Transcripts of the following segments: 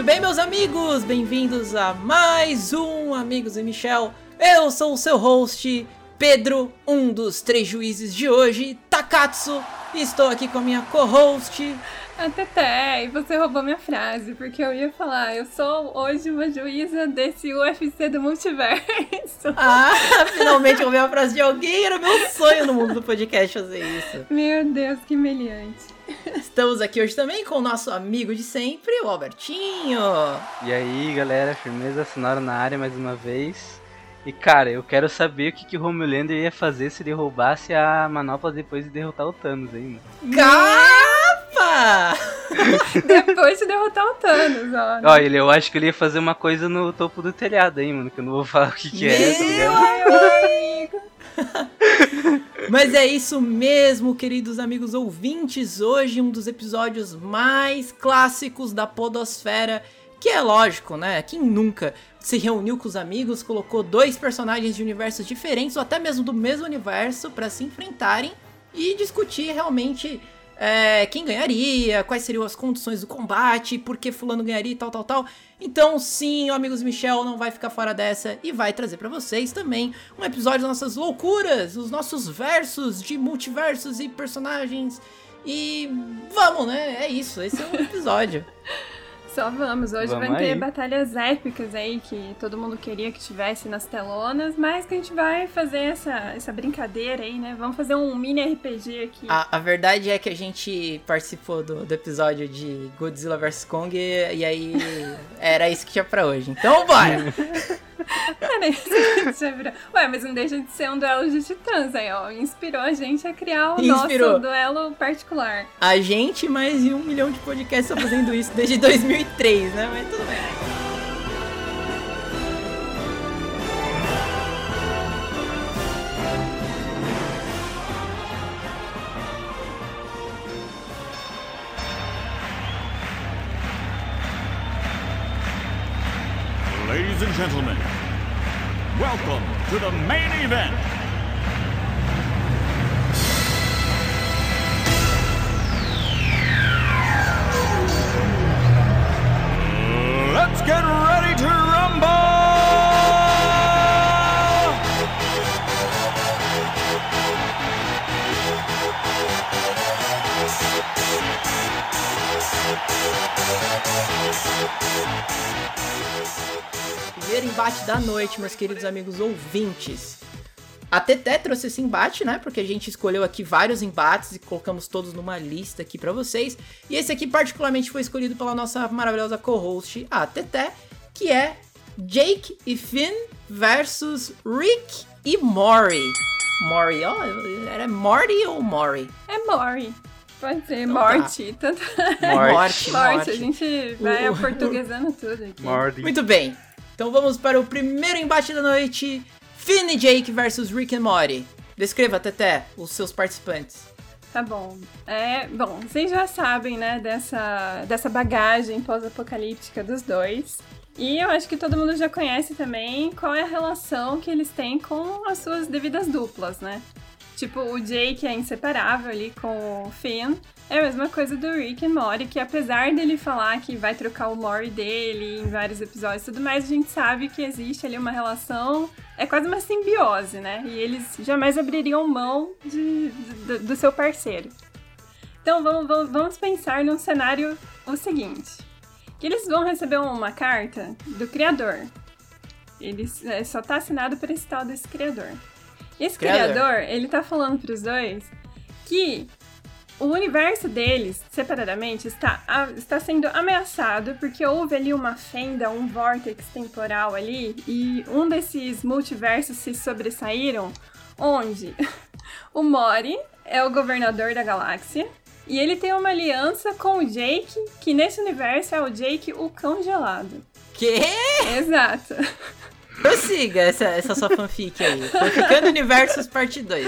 Muito bem, meus amigos, bem-vindos a mais um Amigos e Michel. Eu sou o seu host, Pedro, um dos três juízes de hoje, Takatsu, e estou aqui com a minha co-host. A Teté, e você roubou minha frase, porque eu ia falar, eu sou hoje uma juíza desse UFC do multiverso. Ah, finalmente roubei a frase de alguém, era meu sonho no mundo do podcast fazer isso. Meu Deus, que humilhante. Estamos aqui hoje também com o nosso amigo de sempre, o Albertinho. E aí, galera, firmeza sonora na área mais uma vez. E cara, eu quero saber o que, que o Homelander ia fazer se ele roubasse a manopla depois de derrotar o Thanos, hein, mano. Capa! Depois de derrotar o Thanos, ó. Ó, ele, eu acho que ele ia fazer uma coisa no topo do telhado, hein, mano, que eu não vou falar o que, que é, tá ligado? Meu amigo. Mas é isso mesmo, queridos amigos ouvintes. Hoje um dos episódios mais clássicos da Podosfera, que é lógico, né? Quem nunca se reuniu com os amigos, colocou dois personagens de universos diferentes ou até mesmo do mesmo universo para se enfrentarem e discutir realmente é, quem ganharia, quais seriam as condições do combate, por que fulano ganharia e tal, tal, tal. Então, sim, Amigos Michel não vai ficar fora dessa e vai trazer para vocês também um episódio das nossas loucuras, os nossos versos de multiversos e personagens. E vamos, né? É isso, esse é o episódio. Só vamos. Hoje Vamos vai ter batalhas épicas aí que todo mundo queria que tivesse nas telonas, mas que a gente vai fazer essa, essa brincadeira aí, né? Vamos fazer um mini RPG aqui. A, a verdade é que a gente participou do, do episódio de Godzilla vs Kong e, e aí era isso que tinha pra hoje. Então bora! Era isso que a gente ia virar. Ué, mas não deixa de ser um duelo de titãs aí, ó. Inspirou a gente a criar o Inspirou. nosso duelo particular. A gente mais de um milhão de podcasts estão fazendo isso desde 2003, né? Mas tudo bem. Noite, meus queridos amigos ouvintes. A Teté trouxe esse embate, né? Porque a gente escolheu aqui vários embates e colocamos todos numa lista aqui pra vocês. E esse aqui, particularmente, foi escolhido pela nossa maravilhosa co-host, a Teté, que é Jake e Finn versus Rick e Mori. Mori, ó, era Morty ou Mori? É Mori. Pode ser Então tá. morte. Tanto... Morte, morte. A gente vai O- aportuguesando tudo aqui. Morty. Muito bem. Então vamos para o primeiro embate da noite. Finn e Jake versus Rick and Morty. Descreva, Teté, os seus participantes. Tá bom. É, bom, vocês já sabem, né, dessa, dessa bagagem pós-apocalíptica dos dois. E eu acho que todo mundo já conhece também qual é a relação que eles têm com as suas devidas duplas, né? Tipo, o Jake é inseparável ali com o Finn. É a mesma coisa do Rick e Morty, que apesar dele falar que vai trocar o Morty dele em vários episódios e tudo mais, a gente sabe que existe ali uma relação, é quase uma simbiose, né? E eles jamais abririam mão de, do, do seu parceiro. Então vamos, vamos, vamos pensar num cenário o seguinte: que eles vão receber uma carta do criador. Eles é, só tá assinado por esse tal desse criador. Esse Criador. criador, ele tá falando pros dois que o universo deles, separadamente, está, está sendo ameaçado porque houve ali uma fenda, um vórtex temporal ali, e um desses multiversos se sobressaíram, onde o Mori é o governador da galáxia, e ele tem uma aliança com o Jake, que nesse universo é o Jake o cão gelado. Que? Exato. Prossiga essa, essa sua fanfic aí. Fanficando Universos Parte 2.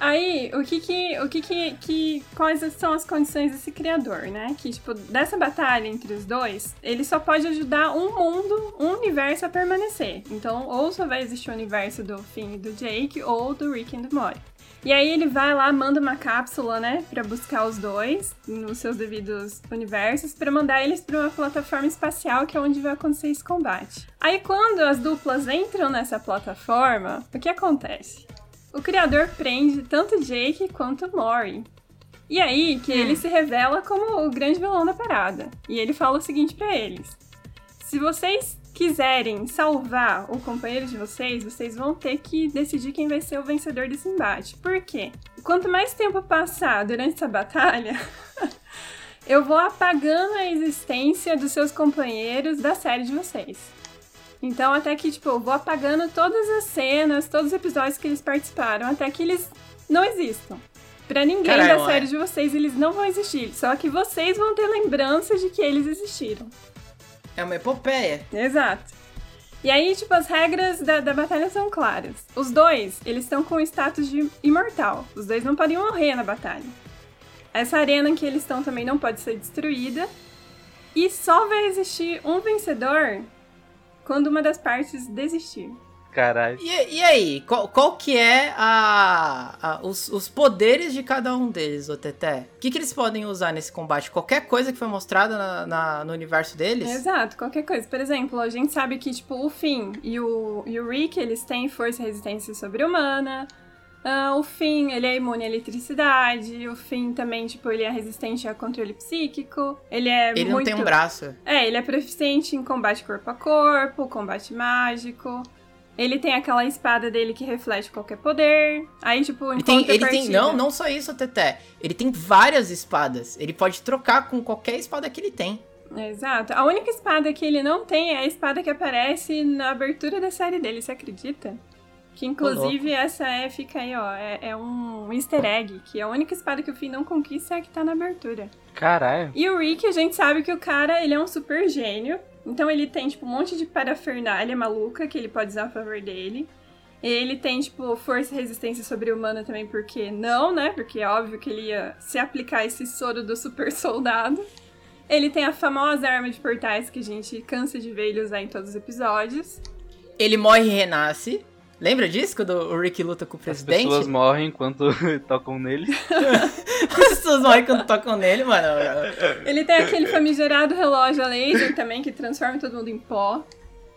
Aí, o que que, o que que, que, quais são as condições desse criador, né? Que, tipo, dessa batalha entre os dois, ele só pode ajudar um mundo, um universo a permanecer. Então, ou só vai existir o universo do Finn e do Jake, ou do Rick e do Morty. E aí ele vai lá, manda uma cápsula, né, para buscar os dois nos seus devidos universos, para mandar eles para uma plataforma espacial que é onde vai acontecer esse combate. Aí quando as duplas entram nessa plataforma, o que acontece? O criador prende tanto Jake quanto Mori. E aí que ele se revela como o grande vilão da parada. E ele fala o seguinte para eles: Se vocês quiserem salvar o companheiro de vocês, vocês vão ter que decidir quem vai ser o vencedor desse embate. Por quê? Quanto mais tempo passar durante essa batalha, eu vou apagando a existência dos seus companheiros da série de vocês. Então, até que, tipo, eu vou apagando todas as cenas, todos os episódios que eles participaram, até que eles não existam. Pra ninguém Caralho, da série de vocês, eles não vão existir. Só que vocês vão ter lembranças de que eles existiram. É uma epopeia. Exato. E aí, tipo, as regras da, da batalha são claras. Os dois, eles estão com o status de imortal. Os dois não podem morrer na batalha. Essa arena em que eles estão também não pode ser destruída. E só vai existir um vencedor quando uma das partes desistir. Caralho. E, e aí, qual, qual que é a, a- os, os poderes de cada um deles, o Teté? O que, que eles podem usar nesse combate? Qualquer coisa que foi mostrada na, na- no universo deles? Exato, qualquer coisa. Por exemplo, a gente sabe que, tipo, o Finn e o, e o Rick, eles têm força e resistência sobre-humana. Ah, o Finn, ele é imune à eletricidade. O Finn também, tipo, ele é resistente a controle psíquico. Ele é Ele não muito... tem um braço. É, ele é proficiente em combate corpo a corpo, combate mágico. Ele tem aquela espada dele que reflete qualquer poder. Aí, tipo, Ele tem, ele tem, não, não só isso, Teté. Ele tem várias espadas. Ele pode trocar com qualquer espada que ele tem. Exato. A única espada que ele não tem é a espada que aparece na abertura da série dele, você acredita? Que inclusive essa é, fica aí, ó, é, é um easter egg, que a única espada que o Finn não conquista é a que tá na abertura. Caralho. E o Rick, a gente sabe que o cara, ele é um super gênio. Então ele tem, tipo, um monte de parafernália maluca que ele pode usar a favor dele. Ele tem, tipo, força e resistência sobre-humana também, porque não, né? Porque é óbvio que ele ia se aplicar esse soro do super soldado. Ele tem a famosa arma de portais que a gente cansa de ver ele usar em todos os episódios. Ele morre e renasce. Lembra disso? Quando o Rick luta com o As presidente? pessoas morrem enquanto tocam nele. As pessoas morrem quando tocam nele, mano. Ele tem aquele famigerado relógio a laser também, que transforma todo mundo em pó.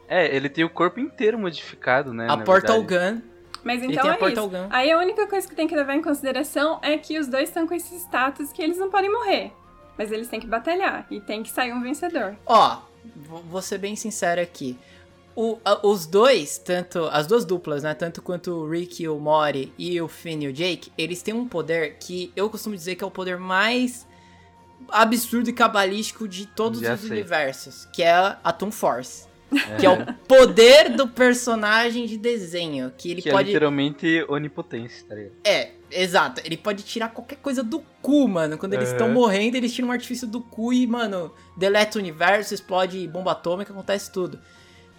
É, ele tem o corpo inteiro modificado, né? A Portal verdade. Gun. Mas então é isso. Gun. Aí a única coisa que tem que levar em consideração é que os dois estão com esse status que eles não podem morrer. Mas eles têm que batalhar e tem que sair um vencedor. Ó, vou ser bem sincero aqui. O- a- os dois, tanto as duas duplas, né? Tanto quanto o Rick, o Mori e o Finn e o Jake, eles têm um poder que eu costumo dizer que é o poder mais absurdo e cabalístico de todos Já os sei. universos, que é a Toon Force. Que é o poder do personagem de desenho. Que ele Que é pode. literalmente onipotência, tá ligado? É, exato. Ele pode tirar qualquer coisa do cu, mano. Quando eles estão morrendo, eles tiram um artifício do cu e, mano, deleta o universo, explode bomba atômica, acontece tudo.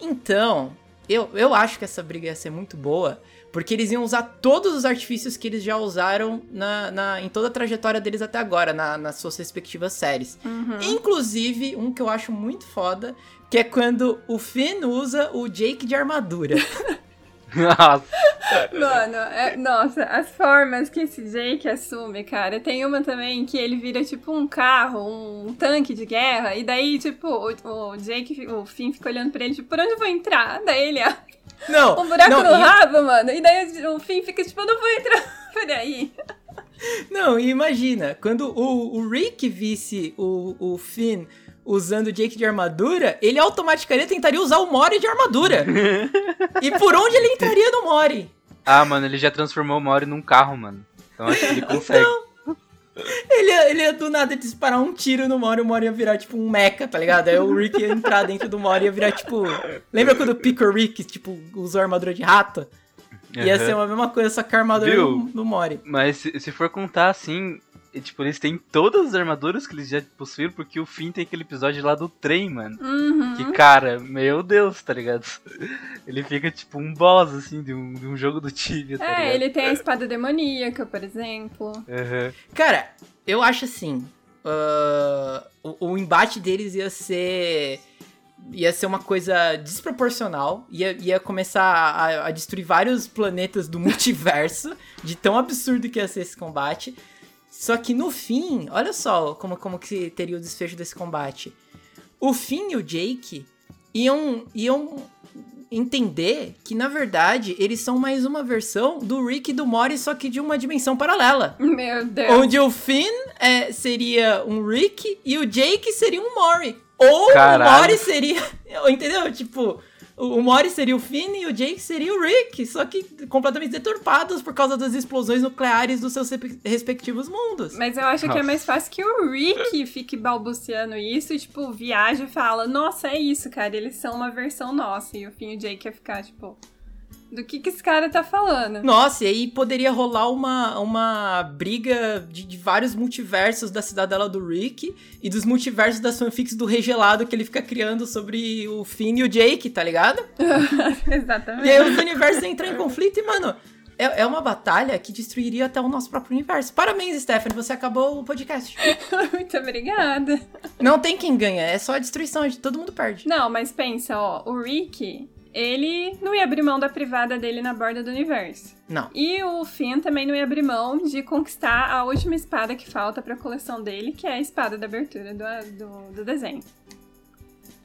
Então, eu, eu acho que essa briga ia ser muito boa, porque eles iam usar todos os artifícios que eles já usaram na, na- em toda a trajetória deles até agora, na- nas suas respectivas séries. Inclusive, um que eu acho muito foda, que é quando o Finn usa o Jake de armadura. Nossa, Mano, é- nossa, as formas que esse Jake assume, cara. Tem uma também que ele vira tipo um carro, um tanque de guerra. E daí, tipo, o, o Jake, o Finn fica olhando pra ele, tipo, por onde eu vou entrar? Daí ele, ah, Não, um buraco não, no e- rabo, mano. E daí o Finn fica tipo, eu não vou entrar por aí. Não, e imagina, quando o, o Rick visse o, o Finn usando o Jake de armadura, ele automaticamente tentaria usar o Mori de armadura. e por onde ele entraria no Mori? Ah, mano, ele já transformou o Mori num carro, mano. Então acho que ele consegue. Ele ia, ele ia do nada disparar um tiro no Mori, o Mori ia virar tipo um mecha, tá ligado? Aí o Rick ia entrar dentro do Mori e ia virar tipo. Lembra quando o Pico Rick, tipo, usou armadura de rato? Ia Aham. ser a mesma coisa, só que a armadura Viu? do, do Mori. Mas se, se for contar assim, e, tipo, eles têm todas as armaduras que eles já possuíram, porque o Finn tem aquele episódio lá do trem, mano. Uhum. Que cara, meu Deus, tá ligado? Ele fica tipo um boss, assim, de um, de um jogo do Tibia, tá ligado? É, ele tem a espada demoníaca, por exemplo. Aham. Cara, eu acho assim. ah, o, o embate deles ia ser ia ser uma coisa desproporcional, ia, ia começar a, a destruir vários planetas do multiverso, de tão absurdo que ia ser esse combate. Só que no fim, olha só como, como que teria o desfecho desse combate. O Finn e o Jake iam, iam entender que, na verdade, eles são mais uma versão do Rick e do Morty, só que de uma dimensão paralela. Meu Deus. Onde o Finn é, seria um Rick e o Jake seria um Mori. Ou Caralho. o Mori seria. Entendeu? Tipo, o Mori seria o Finn e o Jake seria o Rick. Só que completamente deturpados por causa das explosões nucleares dos seus respectivos mundos. Mas eu acho que é mais fácil que o Rick fique balbuciando isso e, tipo, viaja e fala, nossa, é isso, cara, eles são uma versão nossa. E o fim o Jake ia ficar, tipo, do que que esse cara tá falando? Nossa, e aí poderia rolar uma, uma briga de, de vários multiversos da cidadela do Rick e dos multiversos das fanfics do Regelado que ele fica criando sobre o Finn e o Jake, tá ligado? E Exatamente. aí os universos entram em conflito e, mano, é, é uma batalha que destruiria até o nosso próprio universo. Parabéns, Stephanie, você acabou o podcast. Muito obrigada. Não tem quem ganha, é só a destruição, todo mundo perde. Não, mas pensa, ó, o Rick, ele não ia abrir mão da privada dele na borda do universo. Não. E o Finn também não ia abrir mão de conquistar a última espada que falta pra coleção dele, que é a espada da abertura do, do, do desenho.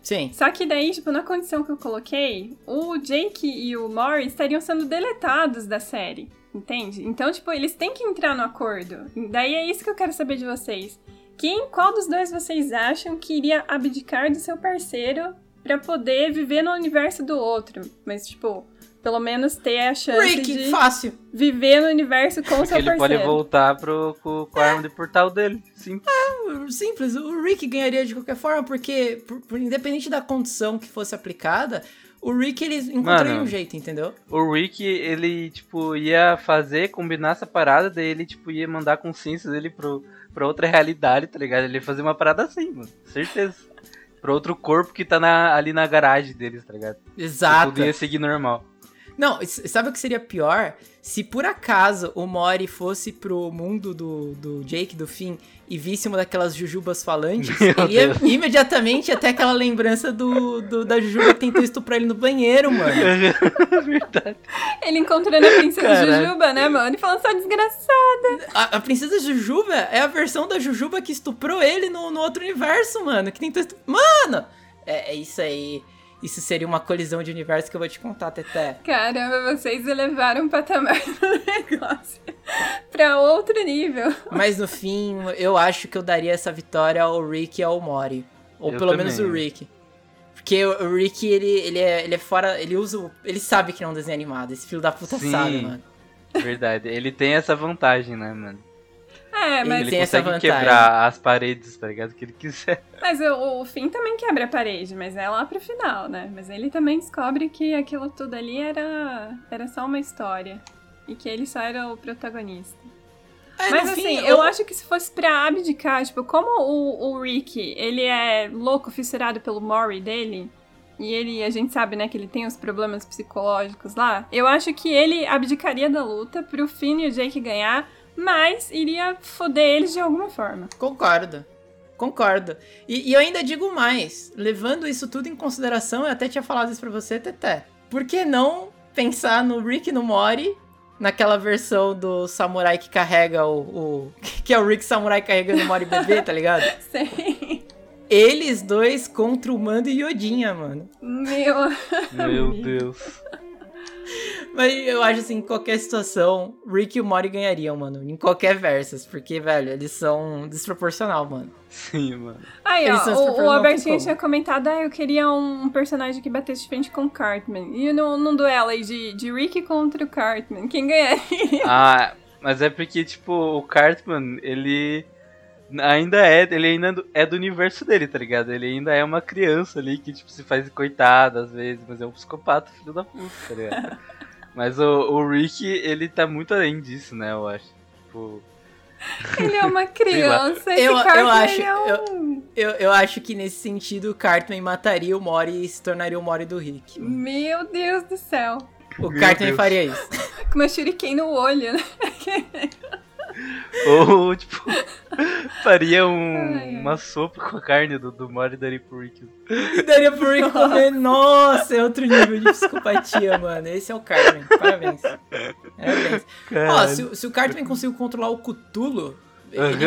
Sim. Só que daí, tipo, na condição que eu coloquei, o Jake e o Mori estariam sendo deletados da série, entende? Então, tipo, eles têm que entrar no acordo. Daí é isso que eu quero saber de vocês. Quem, qual dos dois vocês acham que iria abdicar do seu parceiro pra poder viver no universo do outro? Mas, tipo, pelo menos ter a chance Rick, de fácil. viver no universo com o Porque seu ele pode parceiro. voltar pro, com, com a arma de portal dele. Sim. Simples, o Rick ganharia de qualquer forma, porque, por, por- independente da condição que fosse aplicada, o Rick ele encontraria Mano. um jeito, entendeu? O Rick, ele, tipo, ia fazer, combinar essa parada, daí ele, tipo, ia mandar a consciência dele pro, pra outra realidade, tá ligado? Ele ia fazer uma parada assim, mano. Certeza. Pra outro corpo que tá na- ali na garagem deles, tá ligado? Exato. Tudo ia seguir normal. Não, sabe o que seria pior? Se por acaso o Mori fosse pro mundo do, do Jake, do Finn, e visse uma daquelas jujubas falantes, Meu ele ia imediatamente até aquela lembrança do, do- da jujuba que tentou estuprar ele no banheiro, mano. Verdade. Ele encontrando a princesa Caralho. Jujuba, né, mano? E falando só desgraçada. A, a princesa Jujuba é a versão da Jujuba que estuprou ele no, no outro universo, mano. Que tentou estuprar. Mano! É, é isso aí. Isso seria uma colisão de universo que eu vou te contar, Teté. Caramba, vocês elevaram o patamar do negócio pra outro nível. Mas no fim, eu acho que eu daria essa vitória ao Rick e ao Mori. Ou Eu pelo também. menos o Rick. Porque o Rick, ele, ele, é, ele é fora. Ele usa. o- Ele sabe que não é um desenho animado. Esse filho da puta Sim. sabe, mano. Verdade. Ele tem essa vantagem, né, mano? É, mas, Ele tem essa consegue vantagem. quebrar as paredes, tá ligado? Que ele quiser. mas o, o Finn também quebra a parede, mas é lá pro final, né? Mas ele também descobre que aquilo tudo ali era, era só uma história. E que ele só era o protagonista. É, Mas assim, fim, eu acho que se fosse pra abdicar, tipo, como o, o Rick, ele é louco, fissurado pelo Mori dele, e ele, a gente sabe, né, que ele tem os problemas psicológicos lá, eu acho que ele abdicaria da luta pro Finn e o Jake ganhar, mas iria foder eles de alguma forma. Concordo. Concordo. E, e eu ainda digo mais. Levando isso tudo em consideração, eu até tinha falado isso pra você, Teté. Por que não pensar no Rick e no Mori, naquela versão do samurai que carrega o. o- que é o Rick Samurai carregando o Mori bebê, tá ligado? Sei. Eles dois contra o Mando e Yodinha, mano. Meu. Meu. Deus. Mas eu acho assim, em qualquer situação, Rick e o Mori ganhariam, mano. Em qualquer versus. Porque, velho, eles são desproporcional, mano. Sim, mano. Aí, Eles ó, o, Albertinho tinha comentado, ah, eu queria um personagem que batesse de frente com o Cartman. E num, num duelo aí de, de Rick contra o Cartman, quem ganharia? Ah, mas é porque, tipo, o Cartman, ele ainda é, ele ainda é do universo dele, tá ligado? Ele ainda é uma criança ali que, tipo, se faz coitada às vezes, mas é um psicopata, filho da puta, tá ligado? mas o, o Rick, ele tá muito além disso, né, eu acho. Tipo, Ele é uma criança, esse Eu- eu Cartman acho- ele é um... Eu, eu acho que nesse sentido o Cartman mataria o Mori e se tornaria o Mori do Rick. Meu Deus do céu. O Meu Cartman Deus. faria isso. Com uma shuriken no olho, né? Ou, tipo, Faria um, Ai, uma sopa com a carne do, do Mori daria pro Rick. Daria pro Rick comer. Nossa, é outro nível de psicopatia, mano. Esse é o Cartman. Parabéns. Parabéns. Ó, se, o- se o Cartman conseguiu controlar o Cthulhu, ele,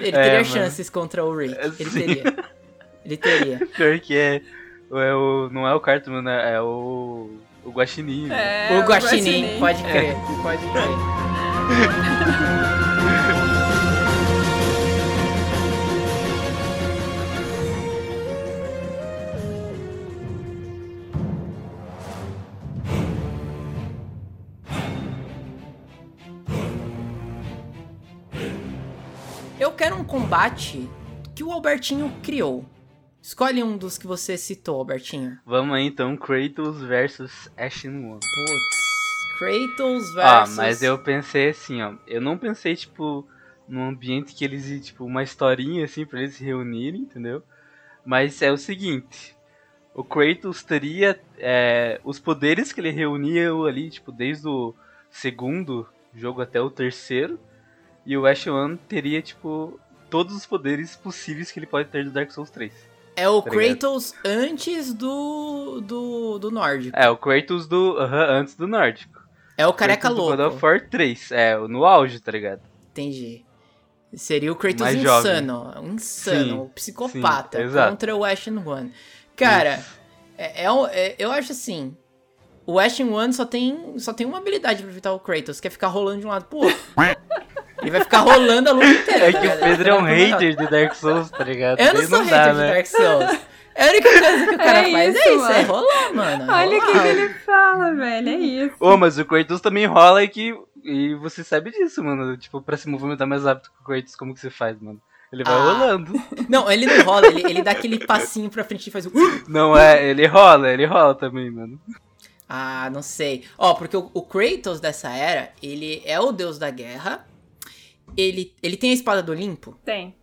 ele É, teria mano. chances contra o Rick. É, Ele sim. teria. Ele teria. Pior que é. é o, não é o Cartman, né? É o. O Guaxinim. né? É, o Guaxinim, Guaxinim. pode crer. Pode crer. Eu quero um combate que o Albertinho criou. Escolhe um dos que você citou, Albertinho. Vamos aí então, Kratos versus Ashen One. Putz, Kratos versus... Ah, mas eu pensei assim, ó. Eu não pensei, tipo, num ambiente que eles, tipo, uma historinha assim pra eles se reunirem, entendeu? Mas é o seguinte. O Kratos teria é, os poderes que ele reunia ali, tipo, desde o segundo jogo até o terceiro. E o Ash One teria, tipo, todos os poderes possíveis que ele pode ter do Dark Souls 3. É o tá ligado? Kratos antes do, do, do nórdico. É, o Kratos do. aham, antes do nórdico. É o careca Kratos do God louco. of War 3. É, no auge, tá ligado? Entendi. Seria o Kratos Mais jovem. insano. Um insano, Sim, psicopata sim, exato. contra o Ashen One. Cara, é, é é- eu acho assim. O Ashen One só tem, só tem uma habilidade pra evitar o Kratos, que é ficar rolando de um lado pro outro. Ele vai ficar rolando a luta inteira. É tá que o? Pedro é um Ele hater de Dark Souls, tá ligado? Eu não Daí sou dá, hater de né? Dark Souls. É a única coisa que o cara É faz é isso, isso, é mano. rolar, mano. é Olha o que, rolar. que ele fala, velho. É isso. Ô, mas o Kratos também rola e que. E você sabe disso, mano. Tipo, pra se movimentar mais rápido com o Kratos, como que você faz, mano? Ele vai Ah. rolando. Não, ele não rola, ele, ele dá aquele passinho pra frente e faz o. Não é, ele rola, ele rola também, mano. Ah, não sei. Ó, porque o, o Kratos dessa era, ele é o deus da guerra. Ele, ele tem a espada do Olimpo? Tem.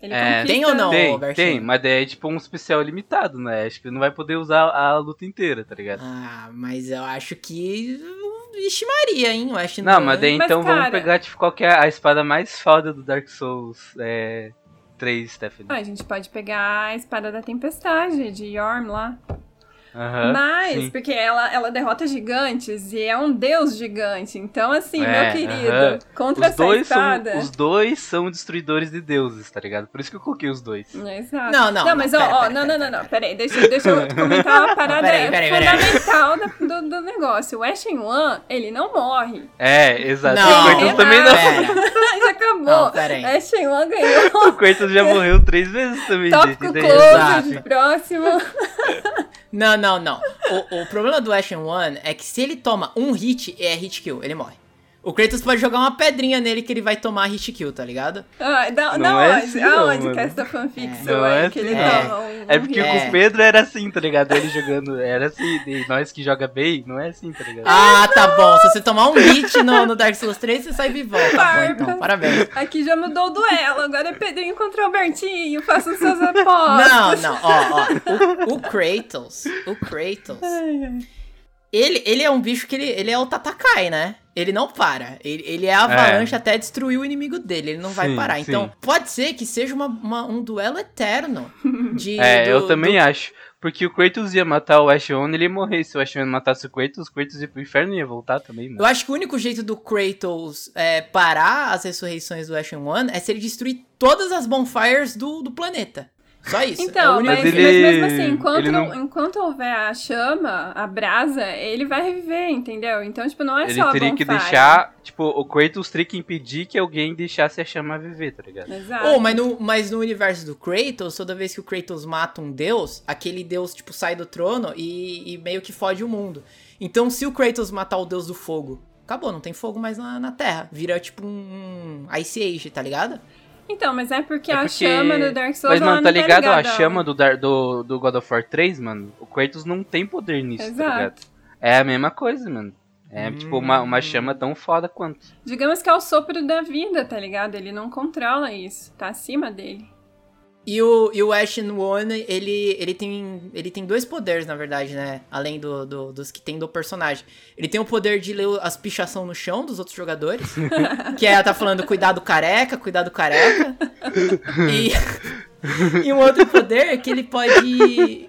Ele É, Tem ou não? tem, tem, mas é tipo um especial limitado, né? Acho que não vai poder usar a luta inteira, tá ligado? Ah, mas eu acho que. Vixe Maria, hein? Eu acho Não, mas daí Mas, então vamos cara- pegar, tipo, qual que é a espada mais foda do Dark Souls é, 3, Stephanie. Ah, a gente pode pegar a espada da tempestade de Yorm lá. Aham, Mas, sim. porque ela, ela derrota gigantes e é um deus gigante. Então, assim, É, meu querido, aham. contra Os essa dois, são, espada. os dois são destruidores de deuses, tá ligado? Por isso que eu coloquei os dois. Exato. Não, não, Não, mas ó, pera, ó, pera, não, pera, não, não, pera, não. Peraí, deixa, deixa eu comentar uma parada Peraí, peraí, fundamental da- do, do negócio. O Ashen One, ele não morre. É, exato. Não, o Kratos também não. Pera. Já acabou. Não. Ashen One ganhou. O Kratos já morreu três vezes também, Tópico gente. close, Exato. próximo. Não, não, não. O, o problema do Ashen One é que se ele toma um hit, é hit kill, ele morre. O Kratos pode jogar uma pedrinha nele que ele vai tomar hit kill, tá ligado? Ah, Não da é onde? assim, não, Aonde mano. que é essa fanfic Não sua é aí que ele assim, não. toma um, É porque hit? É. com o Pedro era assim, tá ligado? Ele jogando, era assim, e nós que joga bem, não é assim, tá ligado? Ah, tá bom. Se você tomar um hit no, no Dark Souls 3, você sai vivão. Tá bom, então. Parabéns. Aqui já mudou o duelo, agora é Pedrinho contra Albertinho, façam suas apostas. Não, não, ó, ó. O, o Kratos, o Kratos, ele, ele é um bicho que ele, ele é o Tatakai, né? Ele não para. Ele, ele é a avalanche até destruir o inimigo dele. Ele não vai Sim, parar. sim. Então, pode ser que seja uma, uma- um duelo eterno. De, É, do- eu também do- acho. Porque o Kratos ia matar o Ash One, ele ia morrer. Se o Ash One matasse o Kratos, o Kratos ia pro inferno e ia voltar também, Eu mano. acho que o único jeito do Kratos é, parar as ressurreições do Ashen One é se ele destruir todas as bonfires do, do planeta. Só isso. é Então, único mas, Mas mas ele- mesmo assim, enquanto, ele não- enquanto houver a chama, a brasa, ele vai reviver, entendeu? Então, tipo, não é Ele só a teria que deixar, tipo, o Kratos teria que impedir que alguém deixasse a chama viver, tá ligado? Exato. Oh, mas no, mas no universo do Kratos, toda vez que o Kratos mata um deus, aquele deus, tipo, sai do trono e, e meio que fode o mundo. Então, se o Kratos matar o deus do fogo, acabou, não tem fogo mais na, na Terra. Vira, tipo, um Ice Age, tá ligado? Então, mas é porque É a porque- chama do Dark Souls Mas, mano, tá não ligado? a ligada ao- chama do, Dar- do, do God of War 3, mano? O Kratos não tem poder nisso, tá Exato. ligado? É a mesma coisa, mano. É tipo uma, Hum. uma chama tão foda quanto. Digamos que é o sopro da vida, tá ligado? Ele não controla isso, tá acima dele. E o, e o Ashen One, ele, ele, tem, ele tem dois poderes, na verdade, né? Além do, do- dos que tem do personagem. Ele tem o poder de ler as pichação no chão dos outros jogadores. que é, tá falando cuidado careca, cuidado careca. E, e um outro poder é que ele pode...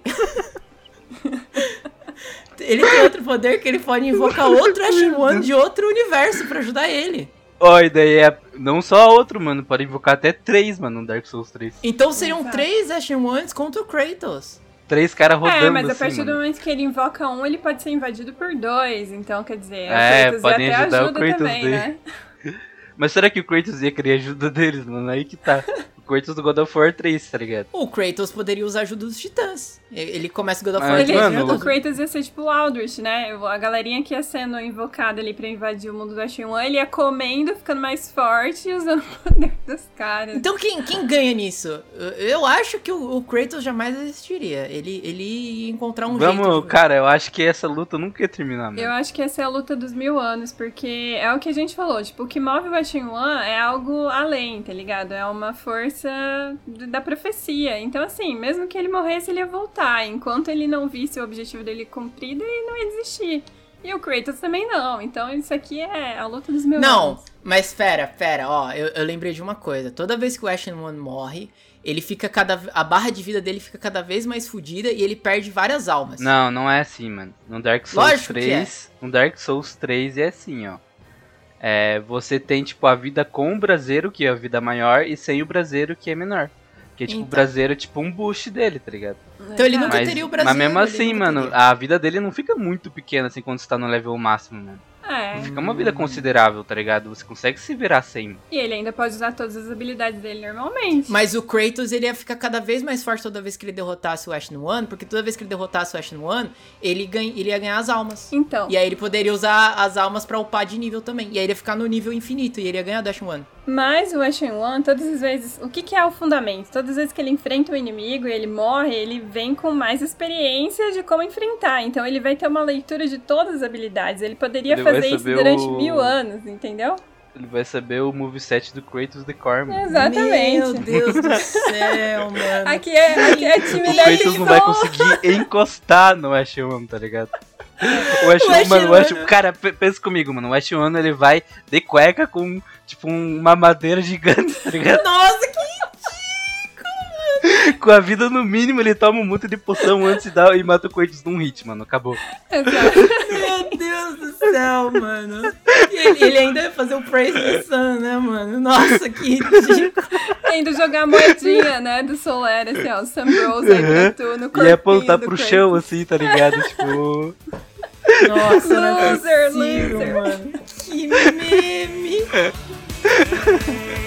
ele tem outro poder que ele pode invocar outro Ashen One de outro universo pra ajudar ele. Ó, e daí é não só outro, mano. Pode invocar até três, mano, no Dark Souls 3. Então seriam Exato. três Ashen Ones contra o Kratos. Três caras rodando É, mas a assim, partir do momento que ele invoca um, ele pode ser invadido por dois. Então, quer dizer, o É, Kratos podem até ajudar o ajuda Kratos também, daí. né? Mas será que o Kratos ia querer ajuda deles, mano? Aí que tá. O Kratos do God of War 3, tá ligado? O Kratos poderia usar a ajuda dos titãs. Ele começa o God of War Ele, 3 mano, ajuda o os- Kratos ia ser tipo o Aldrich, né? A galerinha que ia sendo invocada ali pra invadir o mundo do Ashen One, ele ia comendo, ficando mais forte e usando o poder dos caras. Então quem, quem ganha nisso? Eu, acho que o, o Kratos jamais existiria. Ele, ele ia encontrar um Vamos, jeito. de- cara, eu acho que essa luta nunca ia terminar, mano. Eu acho que essa é a luta dos mil anos, porque é o que a gente falou, tipo, o que move o Ashen One é algo além, tá ligado? É uma força da profecia. Então, assim, mesmo que ele morresse, ele ia voltar. Enquanto ele não visse o objetivo dele cumprido, ele não ia desistir. E o Kratos também não. Então, isso aqui é a luta dos mil Não, anos. mas pera, pera, ó, eu, eu lembrei de uma coisa. Toda vez que o Ashen One morre, ele fica cada a barra de vida dele fica cada vez mais fodida e ele perde várias almas. Não, não é assim, mano. No Dark Souls Lógico que 3, no Dark Souls 3 é assim, ó. É, você tem tipo a vida com o braseiro, que é a vida maior, e sem o braseiro, que é menor. Porque tipo, Então. o braseiro é tipo um boost dele, tá ligado? Então ele nunca Mas, teria o mas braseiro. mesmo ele assim, mano, teria. a vida dele não fica muito pequena assim quando você tá no level máximo, mano. É. Fica uma vida considerável, tá ligado? Você consegue se virar sem. E ele ainda pode usar todas as habilidades dele normalmente. Mas o Kratos, ele ia ficar cada vez mais forte toda vez que ele derrotasse o Ashen One, porque toda vez que ele derrotasse o Ashen One, ele, ganha, ele ia ganhar as almas. Então. E aí ele poderia usar as almas pra upar de nível também. E aí ele ia ficar no nível infinito e ele ia ganhar do Ashen One. Mas o Ashen One, todas as vezes. O que, que é o fundamento? Todas as vezes que ele enfrenta o inimigo e ele morre, ele vem com mais experiência de como enfrentar. Então ele vai ter uma leitura de todas as habilidades. Ele poderia Ele fazer isso durante o- mil anos, entendeu? Ele vai saber o moveset do Kratos The Core, mano. Exatamente. Meu Deus do céu, mano. Aqui é, aqui é time O da Kratos não vai conseguir encostar no Ash 1, tá ligado? O Ash O 1, Ash mano, o Ash, One- cara, pe- pensa comigo, mano. O Ash 1 ele vai de cueca com, tipo, um- uma madeira gigante, tá ligado? Nossa, que Com a vida no mínimo, ele toma um monte de poção antes e, dá, e mata o Kratos num hit, mano. Acabou. Meu Deus do céu, mano. E ele, ele ainda ia fazer o Praise the Sun, né, mano? Nossa, que ridículo. Ainda jogar a moedinha, né, do Soler, assim, ó, o Sam Rose aí pra tu, no E corpinho apontar do pro Kratos. chão, assim, tá ligado? tipo. Nossa, não é Loser, possível, loser. mano. Que meme.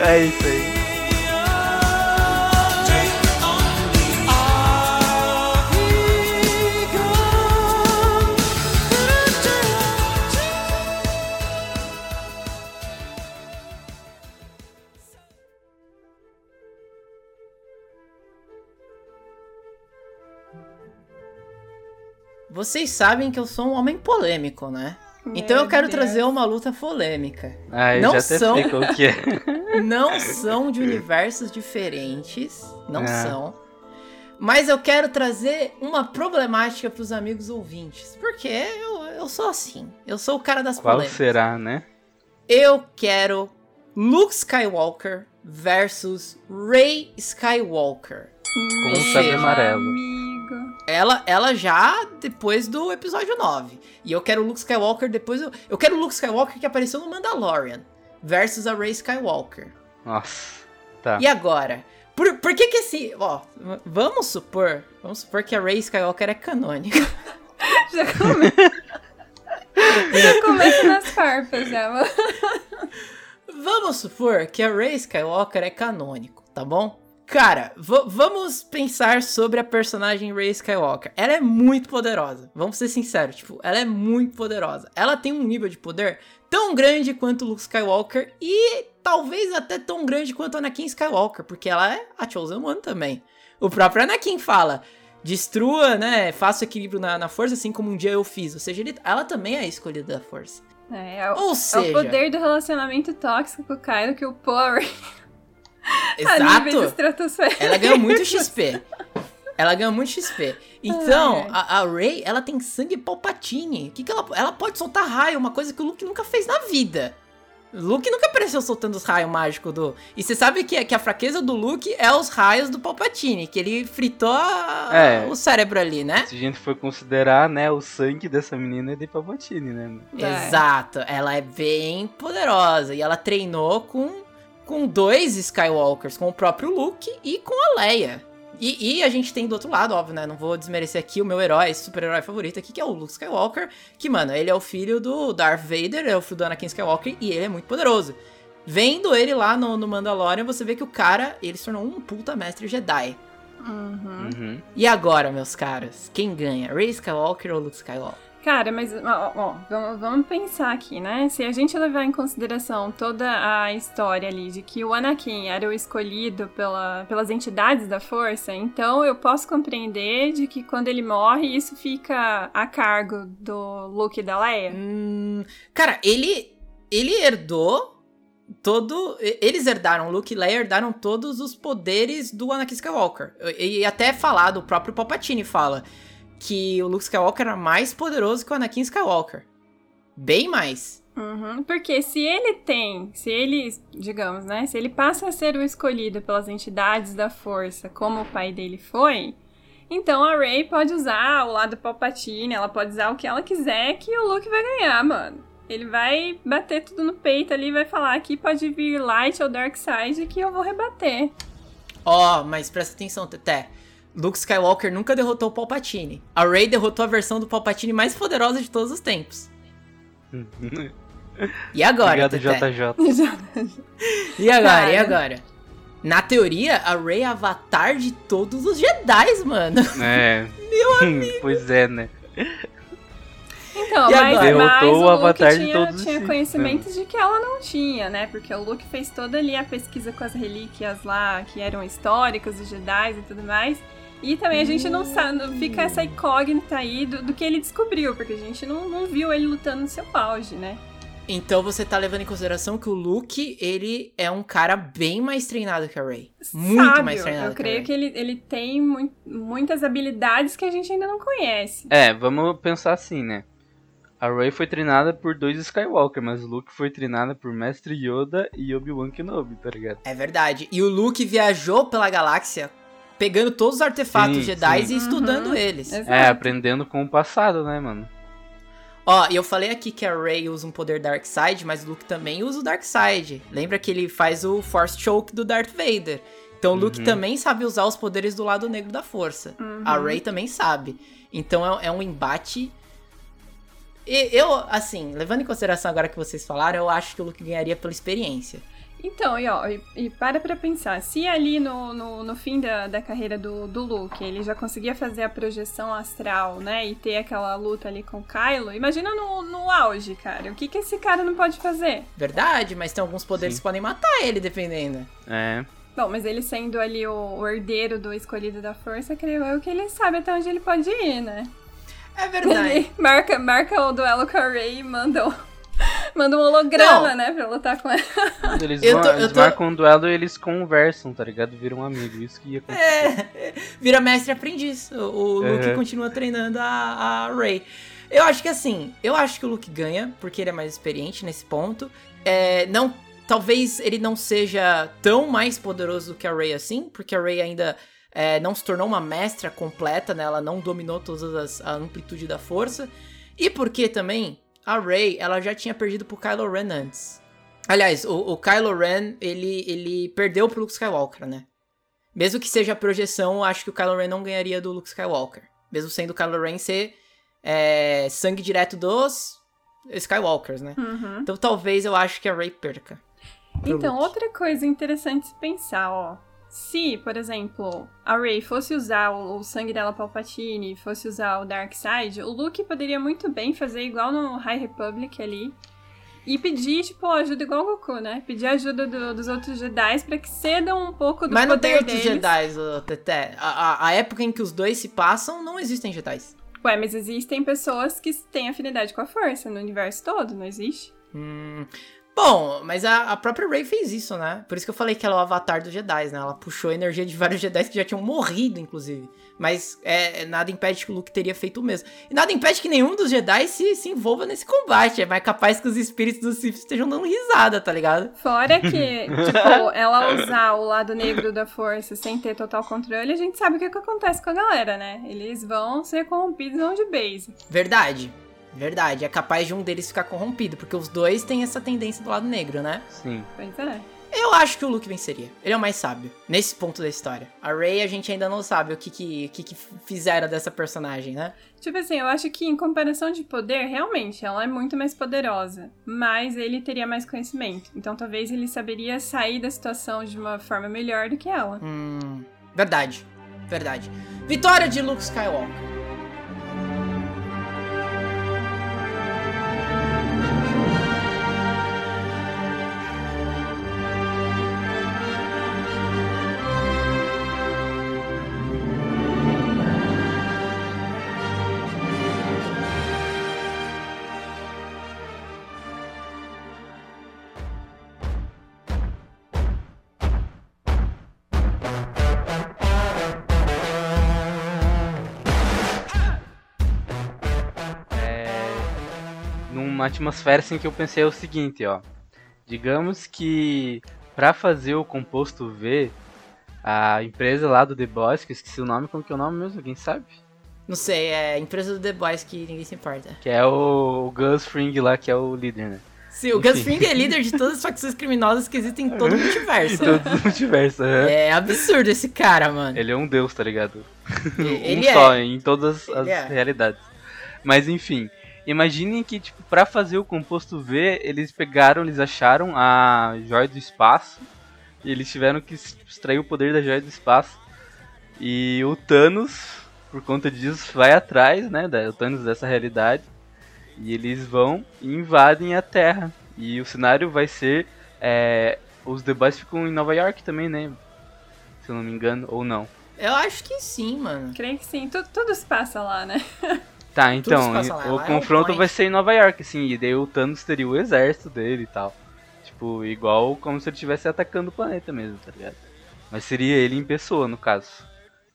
É isso aí. Vocês sabem que eu sou um homem polêmico, né? Então Meu eu quero Deus. trazer uma luta polêmica. Ah, eu Não já até são- sei qual que é. Não são de universos diferentes, não Ah. são. Mas eu quero trazer uma problemática pros amigos ouvintes. Porque eu, eu sou assim. Eu sou o cara das Qual polêmicas. será, né? Eu quero Luke Skywalker versus Rey Skywalker. Com um sabre amarelo. Ela, ela já depois do episódio 9. E eu quero o Luke Skywalker depois. do- Eu quero o Luke Skywalker que apareceu no Mandalorian versus a Rey Skywalker. Nossa. Tá. E agora? Por, por que que esse. Ó, vamos supor. Vamos supor que a Rey Skywalker é canônica. Já começa. já começa nas farpas, já. mano. Vamos supor que a Rey Skywalker é canônico, tá bom? Cara, vamos pensar sobre a personagem Rey Skywalker. Ela é muito poderosa. Vamos ser sinceros, tipo, ela é muito poderosa. Ela tem um nível de poder tão grande quanto o Luke Skywalker e talvez até tão grande quanto a Anakin Skywalker, porque ela é a Chosen One também. O próprio Anakin fala: destrua, né? Faça o equilíbrio na, na força, assim como um dia eu fiz. Ou seja, ele- ela também é a escolhida da força. É, é o, Ou é seja, o poder do relacionamento tóxico com o Kylo que o Power Exato. Ela ganhou muito XP. Ela ganhou muito XP. Então, a, a Rey, ela tem sangue Palpatine. Que que ela, ela pode soltar raio, uma coisa que o Luke nunca fez na vida. O Luke nunca apareceu soltando os raios mágicos do. E você sabe que, que a fraqueza do Luke é os raios do Palpatine, que ele fritou a- É. o cérebro ali, né? Se a gente for considerar, né, o sangue dessa menina é de Palpatine, né? É. Exato, ela é bem poderosa e ela treinou com, com dois Skywalkers, com o próprio Luke e com a Leia. E, e a gente tem do outro lado, óbvio, né? Não vou desmerecer aqui o meu herói, super-herói favorito aqui, que é o Luke Skywalker, que, mano, ele é o filho do Darth Vader, é o filho do Anakin Skywalker e ele é muito poderoso. Vendo ele lá no, no Mandalorian, você vê que o cara, ele se tornou um puta mestre Jedi. Uhum. Uhum. E agora, meus caros, quem ganha? Rey Skywalker ou Luke Skywalker? Cara, mas ó, ó, vamos, vamos pensar aqui, né? Se a gente levar em consideração toda a história ali de que o Anakin era o escolhido pela, pelas entidades da força, então eu posso compreender de que quando ele morre, isso fica a cargo do Luke e da Leia. Hum, cara, ele ele herdou todo. Eles herdaram, Luke e Leia herdaram todos os poderes do Anakin Skywalker. E, e até falado, o próprio Palpatine fala que o Luke Skywalker era mais poderoso que o Anakin Skywalker. Bem mais. Uhum, porque se ele tem, se ele, digamos, né, se ele passa a ser o escolhido pelas entidades da força, como o pai dele foi, então a Rey pode usar o lado Palpatine, ela pode usar o que ela quiser que o Luke vai ganhar, mano. Ele vai bater tudo no peito ali e vai falar aqui pode vir Light ou Dark Side que eu vou rebater. Ó, mas presta atenção, Teté. Luke Skywalker nunca derrotou o Palpatine. A Rey derrotou a versão do Palpatine mais poderosa de todos os tempos. E agora, Obrigado, Teté? JJ. E agora? E Cara. agora? Na teoria, a Rey é avatar de todos os Jedi, mano. É. Meu amigo. Pois é, né? Então, E mas, agora? mas Derrotou o Luke avatar de tinha, os tinha conhecimentos de que ela não tinha, né? Porque o Luke fez toda ali a pesquisa com as relíquias lá, que eram históricas dos Jedi e tudo mais. E também a gente não sabe, não fica essa incógnita aí do, do que ele descobriu, porque a gente não, não viu ele lutando no seu auge, né? Então você tá levando em consideração que o Luke, ele é um cara bem mais treinado que a Rey. Muito Sábio. mais treinado Eu que a creio que ele, ele tem mui- muitas habilidades que a gente ainda não conhece. É, vamos pensar assim, né? A Rey foi treinada por dois Skywalker, mas o Luke foi treinada por Mestre Yoda e Obi-Wan Kenobi, tá ligado? É verdade. E o Luke viajou pela galáxia pegando todos os artefatos Sim, Jedi sim. e estudando Uhum. eles. Exato. É, aprendendo com o passado, né, mano? Ó, e eu falei aqui que a Rey usa um poder Dark Side, mas o Luke também usa o Dark Side. Lembra que ele faz o Force Choke do Darth Vader. Então o Luke Uhum. também sabe usar os poderes do lado negro da força. Uhum. A Rey também sabe. Então é, é um embate. E eu, assim, levando em consideração agora que vocês falaram, eu acho que o Luke ganharia pela experiência. Então, e, ó, e, e para pra pensar, se ali no, no, no fim da, da carreira do, do Luke ele já conseguia fazer a projeção astral, né, e ter aquela luta ali com o Kylo, imagina no, no auge, cara, o que que esse cara não pode fazer? Verdade, mas tem alguns poderes Sim. que podem matar ele, dependendo. É. Bom, mas ele sendo ali o, o herdeiro do escolhido da força, creio eu que ele sabe até onde ele pode ir, né? É verdade. Ele marca, marca o duelo com a Rey e manda, um- manda um holograma, Não. né, pra lutar com ela. Eles, Eu vão, tô- eu eles tô- marcam um duelo e eles conversam, tá ligado? Viram amigos. Isso que ia acontecer. É, vira mestre e aprendiz. O, o Luke Uhum. continua treinando a, a Rey. Eu acho que assim, eu acho que o Luke ganha, porque ele é mais experiente nesse ponto. É, não, talvez ele não seja tão mais poderoso do que a Rey assim, porque a Rey ainda é, não se tornou uma mestra completa, né? Ela não dominou toda a amplitude da força. E porque também a Rey, ela já tinha perdido pro Kylo Ren antes. Aliás, o, o Kylo Ren, ele, ele perdeu pro Luke Skywalker, né? Mesmo que seja a projeção, eu acho que o Kylo Ren não ganharia do Luke Skywalker. Mesmo sendo o Kylo Ren ser é, sangue direto dos Skywalkers, né? Uhum. Então talvez eu acho que a Rey perca. Então, Luke. outra coisa interessante se pensar, ó. Se, por exemplo, a Rey fosse usar o, o sangue dela Palpatine, fosse usar o Dark Side, o Luke poderia muito bem fazer igual no High Republic ali. E pedir, tipo, ajuda igual o Goku, né? Pedir ajuda do- dos outros Jedi pra que cedam um pouco do Mas não poder tem outros deles. Jedi, Teté. A, a- a época em que os dois se passam, não existem Jedi. Ué, mas existem pessoas que têm afinidade com a força no universo todo, não existe? Hum, Bom, mas a, a própria Rey fez isso, né? Por isso que eu falei que ela é o avatar dos Jedi, né? Ela puxou a energia de vários Jedi que já tinham morrido, inclusive. Mas é, nada impede que o Luke teria feito o mesmo. E nada impede que nenhum dos Jedi se, se envolva nesse combate. É mais capaz que os espíritos do Sith estejam dando risada, tá ligado? Fora que, tipo, ela usar o lado negro da força sem ter total controle, a gente sabe o que, que acontece com a galera, né? Eles vão ser corrompidos onde base. Verdade. Verdade. É capaz de um deles ficar corrompido, porque os dois têm essa tendência do lado negro, né? Sim. Pois é. Eu acho que o Luke venceria. Ele é o mais sábio, nesse ponto da história. A Rey, a gente ainda não sabe o que que, que, que fizeram dessa personagem, né? Tipo assim, eu acho que em comparação de poder, realmente, ela é muito mais poderosa. Mas ele teria mais conhecimento. Então talvez ele saberia sair da situação de uma forma melhor do que ela. Hum, verdade. Verdade. Vitória de Luke Skywalker. Atmosfera assim que eu pensei é o seguinte, ó. Digamos que pra fazer o composto V, a empresa lá do The Boys, que eu esqueci o nome, como que é o nome mesmo? Alguém sabe? Não sei, é a empresa do The Boys que ninguém se importa. Que é o, o Gus Fring lá, que é o líder, né? Sim, o Gus Fring é líder de todas as facções criminosas que existem em todo o Em multiverso. todo o multiverso, aham. É absurdo esse cara, mano. Ele é um deus, tá ligado? Ele um é. só, em todas as é. realidades. Mas enfim, imaginem que, tipo, pra fazer o composto V, eles pegaram, eles acharam a joia do espaço. E eles tiveram que extrair o poder da joia do espaço. E o Thanos, por conta disso, vai atrás, né? O Thanos dessa realidade. E eles vão e invadem a Terra. E o cenário vai ser. é, os The Boys ficam em Nova York também, né? Se eu não me engano, ou não. Eu acho que sim, mano. Creio que sim. Tu- tudo se passa lá, né? Tá, então, lá, o lá é confronto point. vai ser em Nova York, assim, e daí o Thanos teria o exército dele e tal. Tipo, igual como se ele estivesse atacando o planeta mesmo, tá ligado? Mas seria ele em pessoa, no caso.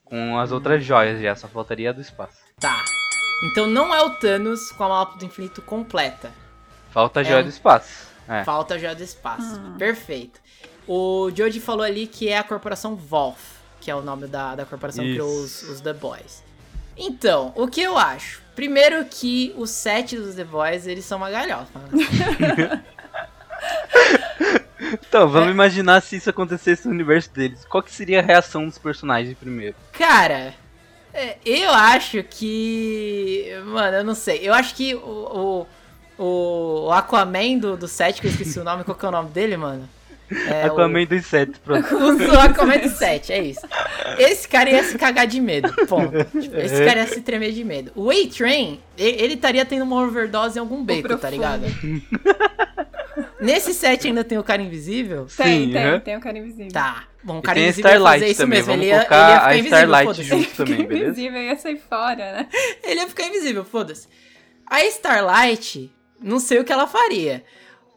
Com as Hum. outras joias já, só faltaria a do espaço. Tá. Então não é o Thanos com a mapa do infinito completa. Falta a É joia um- do espaço. É. Falta já do espaço. Perfeito. O Joji falou ali que é a corporação Wolf, que é o nome da, da corporação que criou os, Isso. os The Boys. Então, o que eu acho? Primeiro que os sete dos The Boys, eles são uma galhofa. né? Então, vamos É. imaginar se isso acontecesse no universo deles. Qual que seria a reação dos personagens primeiro? Cara, é, eu acho que. Mano, eu não sei. Eu acho que o, o, o Aquaman do, do 7, que eu esqueci o nome, qual que é o nome dele, mano? É, o- Aquaman dos sete, pronto. O Aquaman do 7, é isso. Esse cara ia se cagar de medo, ponto. Tipo, esse cara ia se tremer de medo. O A-Train, ele estaria tendo uma overdose em algum beco, tá ligado? Nesse set ainda tem o cara invisível? Tem, Sim, tem, aham. tem o cara invisível. Tá. Bom, o cara tem a invisível ia fazer Starlight isso também, mesmo. vamos Ele ia, ele ia a ficar invisível, Starlight foda-se. junto também, beleza? invisível ia sair fora, né? Ele ia ficar invisível, foda-se. A Starlight, não sei o que ela faria.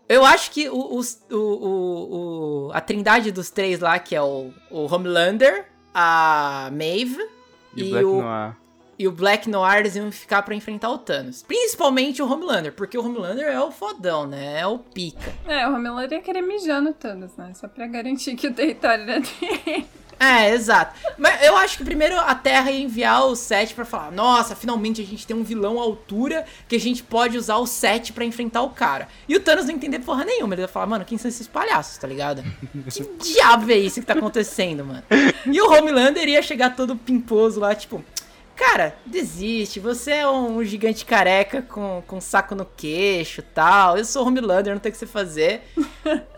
Eu acho que o, o, o, o- a trindade dos três lá, que é o, o Homelander, a Maeve E, e, o Black o, Noir. e o Black Noir eles iam ficar pra enfrentar o Thanos. Principalmente o Homelander, porque o Homelander é o fodão, né? É o pica. É, o Homelander ia querer mijar no Thanos, né? Só pra garantir que o território era dele. É, exato. Mas eu acho que primeiro a Terra ia enviar o Seth pra falar: Nossa, finalmente a gente tem um vilão à altura que a gente pode usar o Seth pra enfrentar o cara. E o Thanos não entender porra nenhuma. Ele ia falar: Mano, quem são esses palhaços, tá ligado? Que diabo é isso que tá acontecendo, mano? E o Homelander ia chegar todo pimposo lá, tipo. Cara, desiste. Você é um gigante careca com, com saco no queixo tal. Eu sou Homelander, não tem o que você fazer.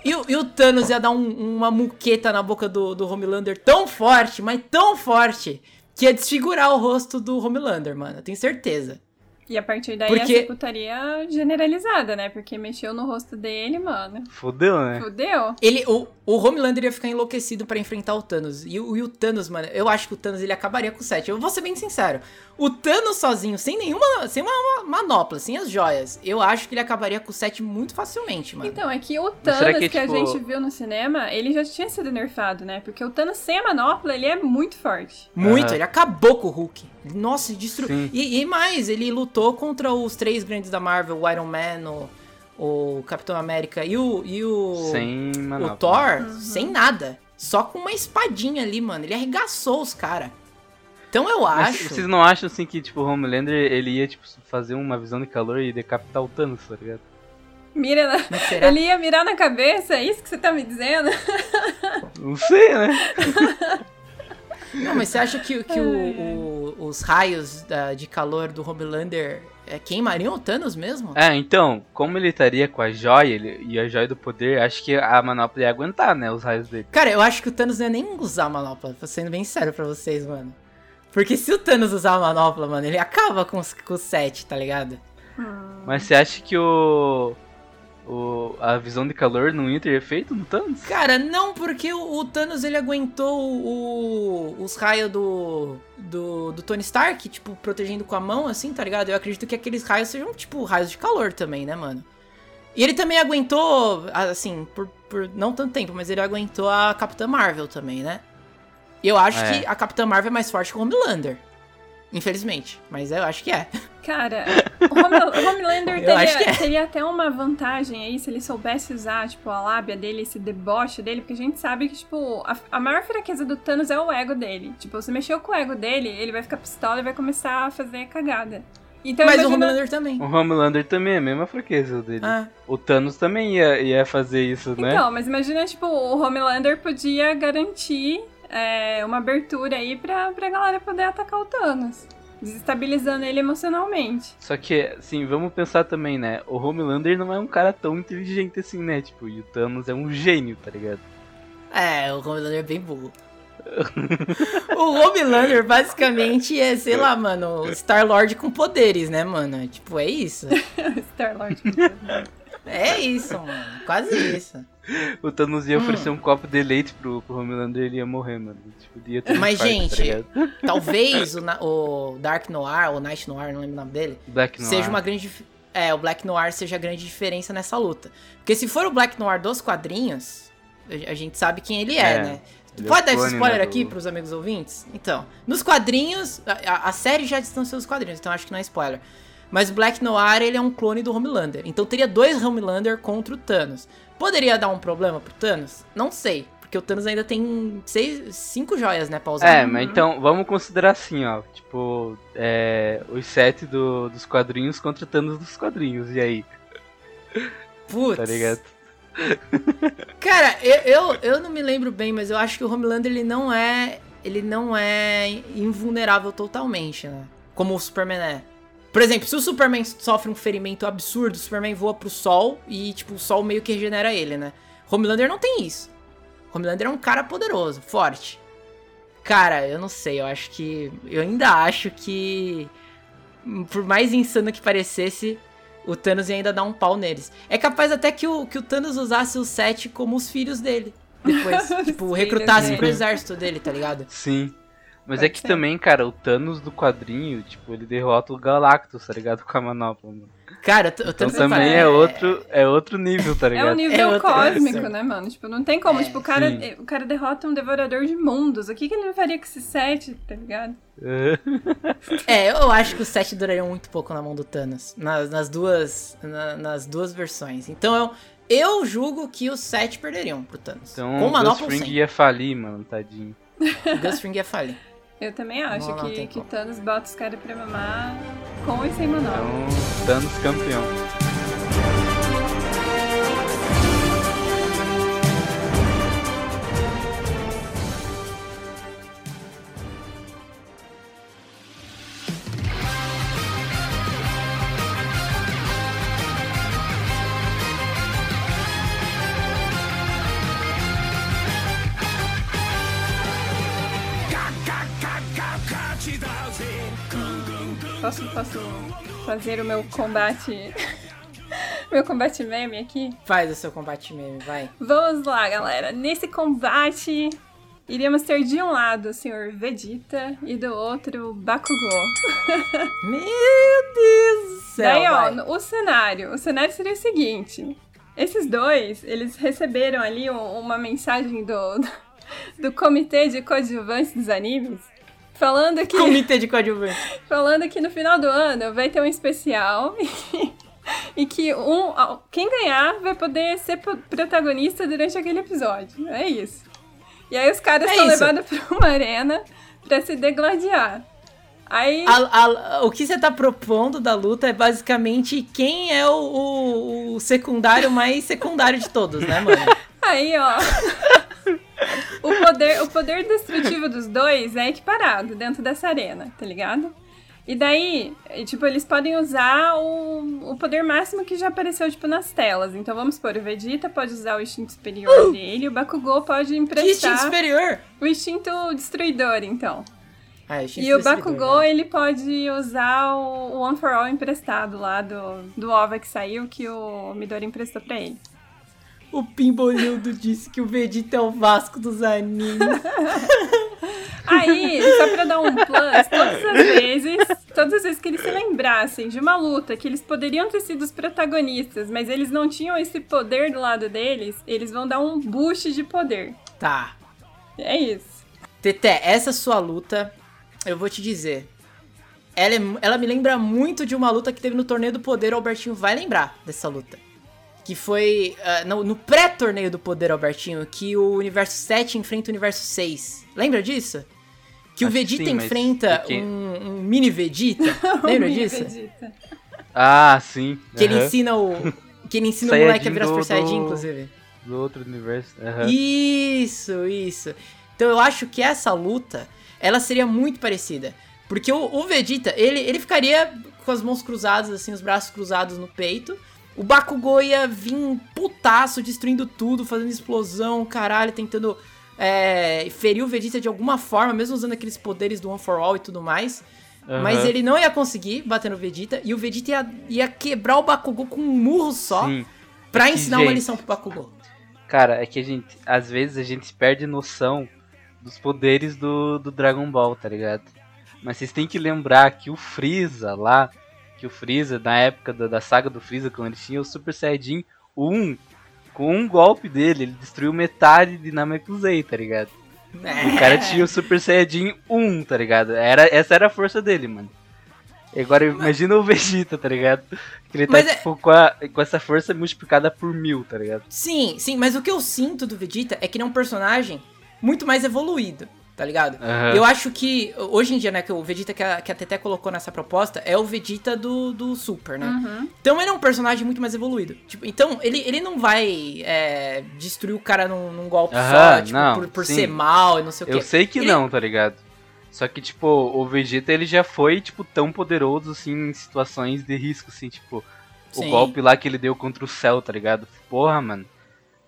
E, o- e o Thanos ia dar um- uma muqueta na boca do, do Homelander tão forte, mas tão forte, que ia desfigurar o rosto do Homelander, mano. Eu tenho certeza. E a partir daí Porque- ser putaria generalizada, né? Porque mexeu no rosto dele, mano. Fudeu, né? Fudeu. Ele, o, o Homelander ia ficar enlouquecido pra enfrentar o Thanos. E o, e o Thanos, mano, eu acho que o Thanos ele acabaria com o 7. Eu vou ser bem sincero. O Thanos sozinho, sem nenhuma. Sem uma, uma manopla, sem as joias, eu acho que ele acabaria com o 7 muito facilmente, mano. Então, é que o Thanos que, que, a tipo- gente viu no cinema, ele já tinha sido nerfado, né? Porque o Thanos sem a manopla, ele é muito forte. Muito, Aham. ele acabou com o Hulk. Nossa, destruiu. E, e mais, ele lutou contra os três grandes da Marvel, o Iron Man, o, o Capitão América e o. E o Sem o. Thor Uhum. sem nada. Só com uma espadinha ali, mano. Ele arregaçou os caras. Então eu Mas acho. vocês não acham assim que, tipo, o Homelander ele ia, tipo, fazer uma visão de calor e decapitar o Thanos, tá ligado? Mira na... Mas? Ele ia mirar na cabeça, é isso que você tá me dizendo? Não sei, né? Não, mas você acha que, que o- o- os raios da- de calor do Homelander é, queimariam o Thanos mesmo? É, então, como ele estaria com a joia ele, e a joia do poder, acho que a manopla ia aguentar, né, os raios dele. Cara, eu acho que o Thanos não ia nem usar a manopla, tô sendo bem sério pra vocês, mano. Porque se o Thanos usar a manopla, mano, ele acaba com, os- com o 7, tá ligado? Mas você acha que o, o a visão de calor não ia ter efeito no Thanos? Cara, não, porque o, o Thanos ele aguentou o- os raios do, do, do Tony Stark, tipo, protegendo com a mão, assim, tá ligado? Eu acredito que aqueles raios sejam, tipo, raios de calor também, né, mano? E ele também aguentou, assim, por, por não tanto tempo, mas ele aguentou a Capitã Marvel também, né? E eu acho É. que a Capitã Marvel é mais forte que o Homelander. Infelizmente. Mas eu acho que é. Cara, o Home- o Homelander teria, é. teria até uma vantagem aí se ele soubesse usar, tipo, a lábia dele, esse deboche dele, porque a gente sabe que, tipo, a, a maior fraqueza do Thanos é o ego dele. Tipo, você mexeu com o ego dele, ele vai ficar pistola e vai começar a fazer cagada. Então, mas o imagina- Homelander também. O Homelander também é a mesma fraqueza dele. Ah, O Thanos também ia, ia fazer isso, né? Então, mas imagina, tipo, o Homelander podia garantir é, uma abertura aí pra, pra galera poder atacar o Thanos. Desestabilizando ele emocionalmente. Só que, assim, vamos pensar também, né? O Homelander não é um cara tão inteligente assim, né? Tipo, e o Thanos é um gênio, tá ligado? É, o Homelander é bem burro. o Homelander basicamente é, sei lá, mano, o Star-Lord com poderes, né, mano? Tipo, é isso. Star-Lord. É isso, mano. Quase isso. O Thanos Hum. ia oferecer um copo de leite pro, pro Homelander e ele ia morrer, mano. Tipo, ia ter um Mas, infarto, gente, tá? Talvez o, o Dark Noir, ou Night Noir, não lembro o nome dele, Black Noir. seja uma grande. É, o Black Noir seja a grande diferença nessa luta. Porque se for o Black Noir dos quadrinhos, a gente sabe quem ele é, É, né? ele é Pode o dar esse clone, spoiler né, aqui do- pros amigos ouvintes? Então, nos quadrinhos, a, a- série já distanciou dos quadrinhos, então acho que não é spoiler. Mas o Black Noir, ele é um clone do Homelander. Então teria dois Homelander contra o Thanos. Poderia dar um problema pro Thanos? Não sei. Porque o Thanos ainda tem seis, cinco joias, né, pra usar. É, mas então, vamos considerar assim, ó. Tipo, é, os sete do, dos quadrinhos contra o Thanos dos quadrinhos. E aí, Putz. tá ligado? Cara, eu, eu, eu não me lembro bem, mas eu acho que o Homelander, ele não é... Ele não é invulnerável totalmente, né? Como o Superman é. Por exemplo, se o Superman sofre um ferimento absurdo, o Superman voa pro sol e, tipo, o sol meio que regenera ele, né? Homelander não tem isso. Homelander é um cara poderoso, forte. Cara, eu não sei, eu acho que. Eu ainda acho que. Por mais insano que parecesse, o Thanos ia ainda dar um pau neles. É capaz até que o, que o Thanos usasse os sete como os filhos dele. Depois, tipo, recrutasse pro exército dele, tá ligado? Sim. Mas Pode é que ser. também, cara, o Thanos do quadrinho, tipo, ele derrota o Galactus, tá ligado? Com a manopla, mano. Cara, o Então Thanos também é outro, é outro nível, tá É ligado? um nível É cósmico, né, mano? Tipo, não tem como. É, tipo, o cara, sim. o cara derrota um devorador de mundos. O que, que ele faria com esse set, tá ligado? É, eu acho que os sete durariam muito pouco na mão do Thanos. Nas, nas duas. na- nas duas versões. Então eu, eu julgo que os sete perderiam pro Thanos. Então Com o Gus Fring ia falir, mano, tadinho. O Gus Fring ia falir. Eu também acho Não, que, que. Thanos bota os caras pra mamar com e sem manobra. Então, Thanos campeão. Posso, posso fazer o meu combate. meu combate meme aqui. Faz o seu combate meme, vai. Vamos lá, galera. Nesse combate, iríamos ter de um lado o Sr. Vegeta e do outro Bakugou. Meu Deus do céu. Daí, ó, vai. o cenário. O cenário seria o seguinte. Esses dois, eles receberam ali um- uma mensagem do, do Comitê de Coadjuvantes dos Animes, falando que, Comitê de coadjuvante. falando que no final do ano vai ter um especial e que um, quem ganhar vai poder ser pro- protagonista durante aquele episódio. É isso. E aí os caras É são isso. levados pra uma arena pra se degladiar. Aí... A- a- o que você tá propondo da luta é basicamente quem é o, o- o secundário mais secundário de todos, né, mano? Aí, ó. O, poder, o poder destrutivo dos dois é equiparado dentro dessa arena, tá ligado? E daí, tipo, eles podem usar o, o poder máximo que já apareceu, tipo, nas telas. Então, vamos supor, o Vegeta pode usar o instinto superior dele, o Bakugou pode Que instinto emprestar superior? o instinto destruidor, então. Ah, E o Bakugou, né? ele pode usar o, o One for All emprestado lá do, do OVA que saiu, que o Midori emprestou pra ele. O Pimbolildo disse que o Vegeta é o Vasco dos animes. Aí, só pra dar um plus, todas as vezes, todas as vezes que eles se lembrassem de uma luta que eles poderiam ter sido os protagonistas, mas eles não tinham esse poder do lado deles, eles vão dar um boost de poder. Tá. É isso. Teté, essa sua luta, eu vou te dizer. Ela, é ela me lembra muito de uma luta que teve no Torneio do Poder. O Albertinho vai lembrar dessa luta. Que foi ah, no, no pré-torneio do Poder, Albertinho, que o Universo 7 enfrenta o Universo 6. Lembra disso? Que o Acho que Vegeta sim, mas enfrenta um, um mini Vegeta. Lembra Mini disso? Vegeta. Ah, sim. Que ele aham. ensina o. Que ele ensina o moleque a virar Super do- Saiyajin, inclusive. Do outro universo. aham. Isso, isso. Então eu acho que essa luta, ela seria muito parecida. Porque o, o Vegeta, ele, ele ficaria com as mãos cruzadas, assim, os braços cruzados no peito. O Bakugou ia vir putaço, destruindo tudo, fazendo explosão, caralho, tentando é, ferir o Vegeta de alguma forma, mesmo usando aqueles poderes do One for All e tudo mais. Aham. Mas ele não ia conseguir bater no Vegeta, e o Vegeta ia, ia quebrar o Bakugou com um murro só, Sim. pra É ensinar uma gente, lição pro Bakugou. Cara, é que a gente, às vezes a gente perde noção dos poderes do, do Dragon Ball, tá ligado? Mas vocês têm que lembrar que o Freeza lá, que o Freeza, na época da, da saga do Freeza, quando ele tinha o Super Saiyajin 1, com um golpe dele, ele destruiu metade de Namekusei, tá ligado? E o cara tinha o Super Saiyajin 1, tá ligado? Era, essa era a força dele, mano. E agora imagina o Vegeta, tá ligado? Que ele tá Mas é- tipo, com, a- com essa força multiplicada por mil, tá ligado? Sim, sim, mas o que eu sinto do Vegeta é que ele é um personagem muito mais evoluído, tá ligado? Aham. Eu acho que, hoje em dia, né, que o Vegeta que a, que a Teté colocou nessa proposta é o Vegeta do, do Super, né? Uhum. Então ele é um personagem muito mais evoluído. Tipo, então ele, ele não vai é, destruir o cara num, num golpe só, Aham, tipo, não, por, por ser mal e não sei o quê. Eu sei que Ele- não, tá ligado? Só que, tipo, o Vegeta ele já foi, tipo, tão poderoso, assim, em situações de risco, assim, tipo, Sim. o golpe lá que ele deu contra o céu, tá ligado? Porra, mano.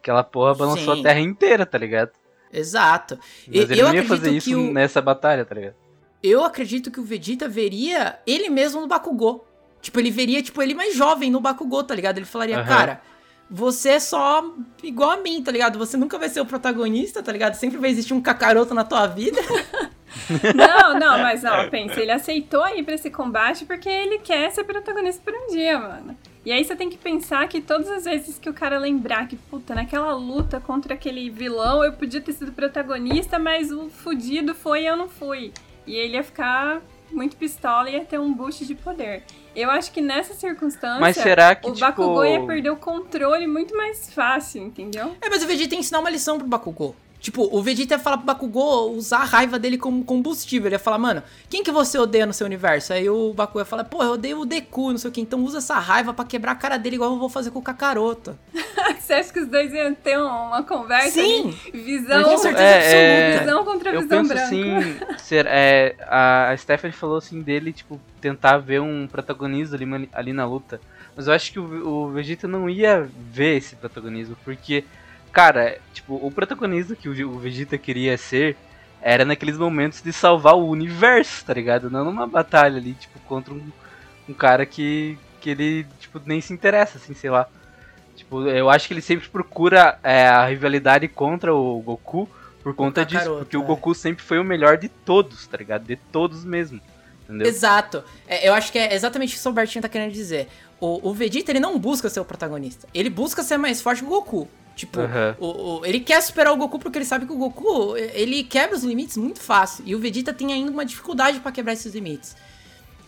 Aquela porra balançou Sim. a terra inteira, tá ligado? Exato. E- Mas ele eu não ia acredito fazer isso que o, nessa batalha, tá ligado? eu acredito que o Vegeta veria ele mesmo no Bakugou. Tipo, ele veria, tipo, ele mais jovem no Bakugou, tá ligado? Ele falaria, Aham. cara, você é só igual a mim, tá ligado? Você nunca vai ser o protagonista, tá ligado? Sempre vai existir um Kakaroto na tua vida. Não, não, mas ó, pensa, ele aceitou ir pra esse combate porque ele quer ser protagonista por um dia, mano. E aí você tem que pensar que todas as vezes que o cara lembrar que, puta, naquela luta contra aquele vilão eu podia ter sido protagonista, mas o fudido foi e eu não fui. E ele ia ficar muito pistola e ia ter um boost de poder. Eu acho que nessa circunstância, Mas será que, o tipo... Bakugou ia perder o controle muito mais fácil, entendeu? É, mas o Vegeta ensinar uma lição pro Bakugou. Tipo, o Vegeta ia falar pro Bakugou usar a raiva dele como combustível. Ele ia falar, mano, quem que você odeia no seu universo? Aí o Bakugou ia falar, pô, eu odeio o Deku, não sei o que. Então usa essa raiva pra quebrar a cara dele igual eu vou fazer com o Kakaroto. Você acha que os dois iam ter uma conversa Sim! ali? Visão, Com certeza É, absoluta. é, visão contra Eu visão penso branca. assim, ser, é, a, Stephanie falou assim dele, tipo, tentar ver um protagonismo ali, ali na luta. Mas eu acho que o, o Vegeta não ia ver esse protagonismo, porque, cara, tipo, o protagonista que o, o Vegeta queria ser era naqueles momentos de salvar o universo, tá ligado? Não numa batalha ali, tipo, contra um, um cara que, que ele, tipo, nem se interessa, assim, sei lá. Tipo, eu acho que ele sempre procura é, a rivalidade contra o Goku por conta disso. Kakaroto, Porque o é. Goku sempre foi o melhor de todos, tá ligado? De todos mesmo. Entendeu? Exato. É, eu acho que é exatamente isso que o Bertinho tá querendo dizer. O, o Vegeta, ele não busca ser o protagonista. Ele busca ser mais forte que o Goku. Tipo, Aham. o, o- ele quer superar o Goku porque ele sabe que o Goku, ele quebra os limites muito fácil. E o Vegeta tem ainda uma dificuldade pra quebrar esses limites.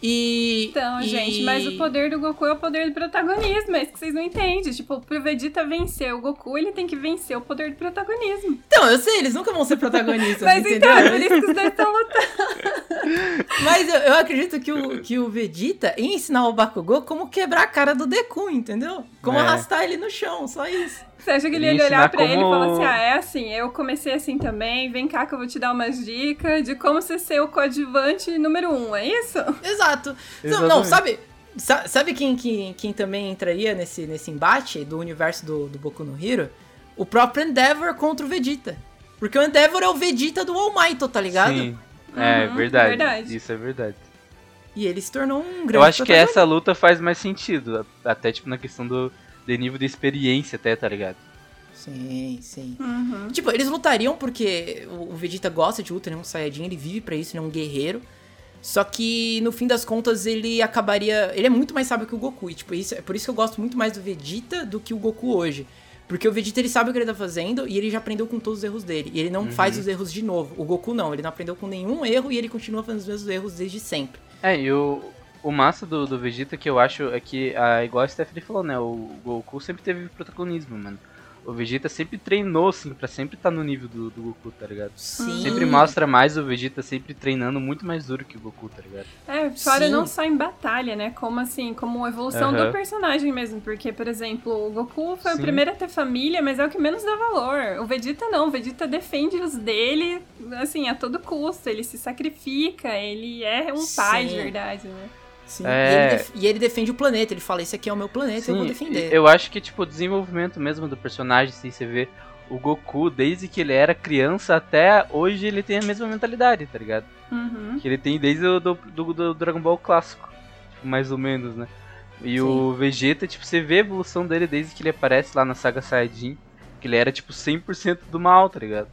E... Então, e- gente, mas o poder do Goku é o poder do protagonismo, é isso que vocês não entendem. Tipo, pro Vegeta vencer o Goku, ele tem que vencer o poder do protagonismo. Então, eu sei, eles nunca vão ser protagonistas, Mas entendeu? então, é por isso que os dois estão lutando. Mas eu, eu acredito que o, que o Vegeta ia ensinar o Bakugou como quebrar a cara do Deku, entendeu? Como É. arrastar ele no chão, só isso. Você acha que ele Ele ia olhar ensinar pra ele e como- falar assim: ah, é assim, eu comecei assim também, vem cá que eu vou te dar umas dicas de como você ser o coadjuvante número um, é isso? Exato. Não, não, Exatamente. sabe, sa- sabe quem, quem, quem também entraria nesse, nesse embate do universo do, do Boku no Hero? O próprio Endeavor contra o Vegeta. Porque o Endeavor é o Vegeta do All Might, tá ligado? Sim. É, Uhum, verdade. verdade. Isso é verdade. E ele se tornou um grande Eu acho que essa luta faz mais sentido. Até, tipo, na questão do de nível de experiência, até, tá ligado? Sim, sim. Uhum. Tipo, eles lutariam porque o Vegeta gosta de luta, ele é um Saiyajin, ele vive pra isso, ele é um guerreiro. Só que, no fim das contas, ele acabaria... Ele é muito mais sábio que o Goku. E, tipo, isso, é por isso que eu gosto muito mais do Vegeta do que o Goku hoje. Porque o Vegeta, ele sabe o que ele tá fazendo e ele já aprendeu com todos os erros dele. E ele não faz os erros de novo. O Goku não, ele não aprendeu com nenhum erro e ele continua fazendo os mesmos erros desde sempre. É, e o, o massa do, do Vegeta que eu acho é que, ah, igual a Stephanie falou, né? O Goku sempre teve protagonismo, mano. O Vegeta sempre treinou, assim, pra sempre estar no nível do, do Goku, tá ligado? Sim. Sempre mostra mais o Vegeta sempre treinando muito mais duro que o Goku, tá ligado? É, fora Sim. não só em batalha, né? Como assim, como evolução do personagem mesmo. Porque, por exemplo, o Goku foi Sim. o primeiro a ter família, mas é o que menos dá valor. O Vegeta não, o Vegeta defende os dele, assim, a todo custo. Ele se sacrifica, ele é um pai de Sim. verdade, né? Sim. É. E, ele e ele defende o planeta. Ele fala, esse aqui é o meu planeta, eu vou defender. eu acho que, tipo, o desenvolvimento mesmo do personagem, assim, você vê o Goku, desde que ele era criança até hoje, ele tem a mesma mentalidade, tá ligado? Uhum. Que ele tem desde o do, do, do Dragon Ball clássico, tipo, mais ou menos, né? E o Vegeta, tipo, você vê a evolução dele desde que ele aparece lá na saga Saiyajin, que ele era, tipo, 100% do mal, tá ligado?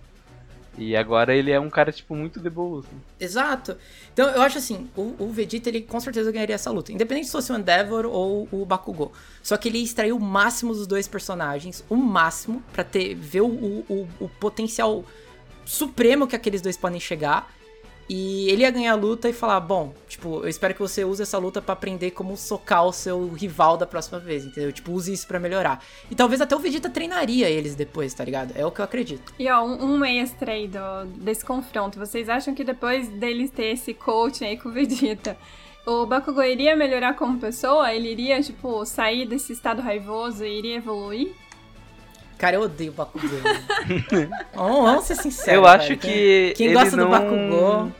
E agora ele é um cara, tipo, muito de boa, assim. Exato. Então eu acho assim, o, o Vegeta ele com certeza ganharia essa luta, independente se fosse o Endeavor ou o Bakugou. Só que ele extraiu o máximo dos dois personagens, o máximo pra ter ver o, o, o potencial supremo que aqueles dois podem chegar. E ele ia ganhar a luta e falar, bom, tipo, eu espero que você use essa luta pra aprender como socar o seu rival da próxima vez, entendeu? Tipo, use isso pra melhorar. E talvez até o Vegeta treinaria eles depois, tá ligado? É o que eu acredito. E ó, um, um extra aí do, desse confronto. Vocês acham que depois deles ter esse coaching aí com o Vegeta, o Bakugou iria melhorar como pessoa? Ele iria, tipo, sair desse estado raivoso e iria evoluir? Cara, eu odeio o Bakugou. vamos, vamos ser sinceros. eu cara. acho Quem- que. Quem ele gosta não... do Bakugou.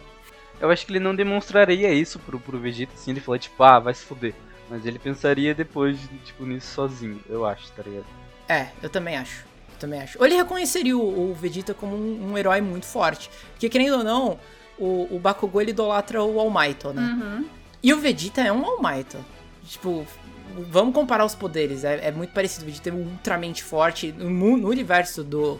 Eu acho que ele não demonstraria isso pro, pro Vegeta, assim, ele falou, tipo, ah, vai se fuder. Mas ele pensaria depois, tipo, nisso sozinho, eu acho, tá ligado? É, eu também acho. Eu também acho. Ou ele reconheceria o, o Vegeta como um, um herói muito forte. Porque, querendo ou não, o, o Bakugou ele idolatra o All Might, né? Uhum. E o Vegeta é um All Might. Tipo, vamos comparar os poderes. É, é muito parecido. O Vegeta é ultramente forte. No, no universo do,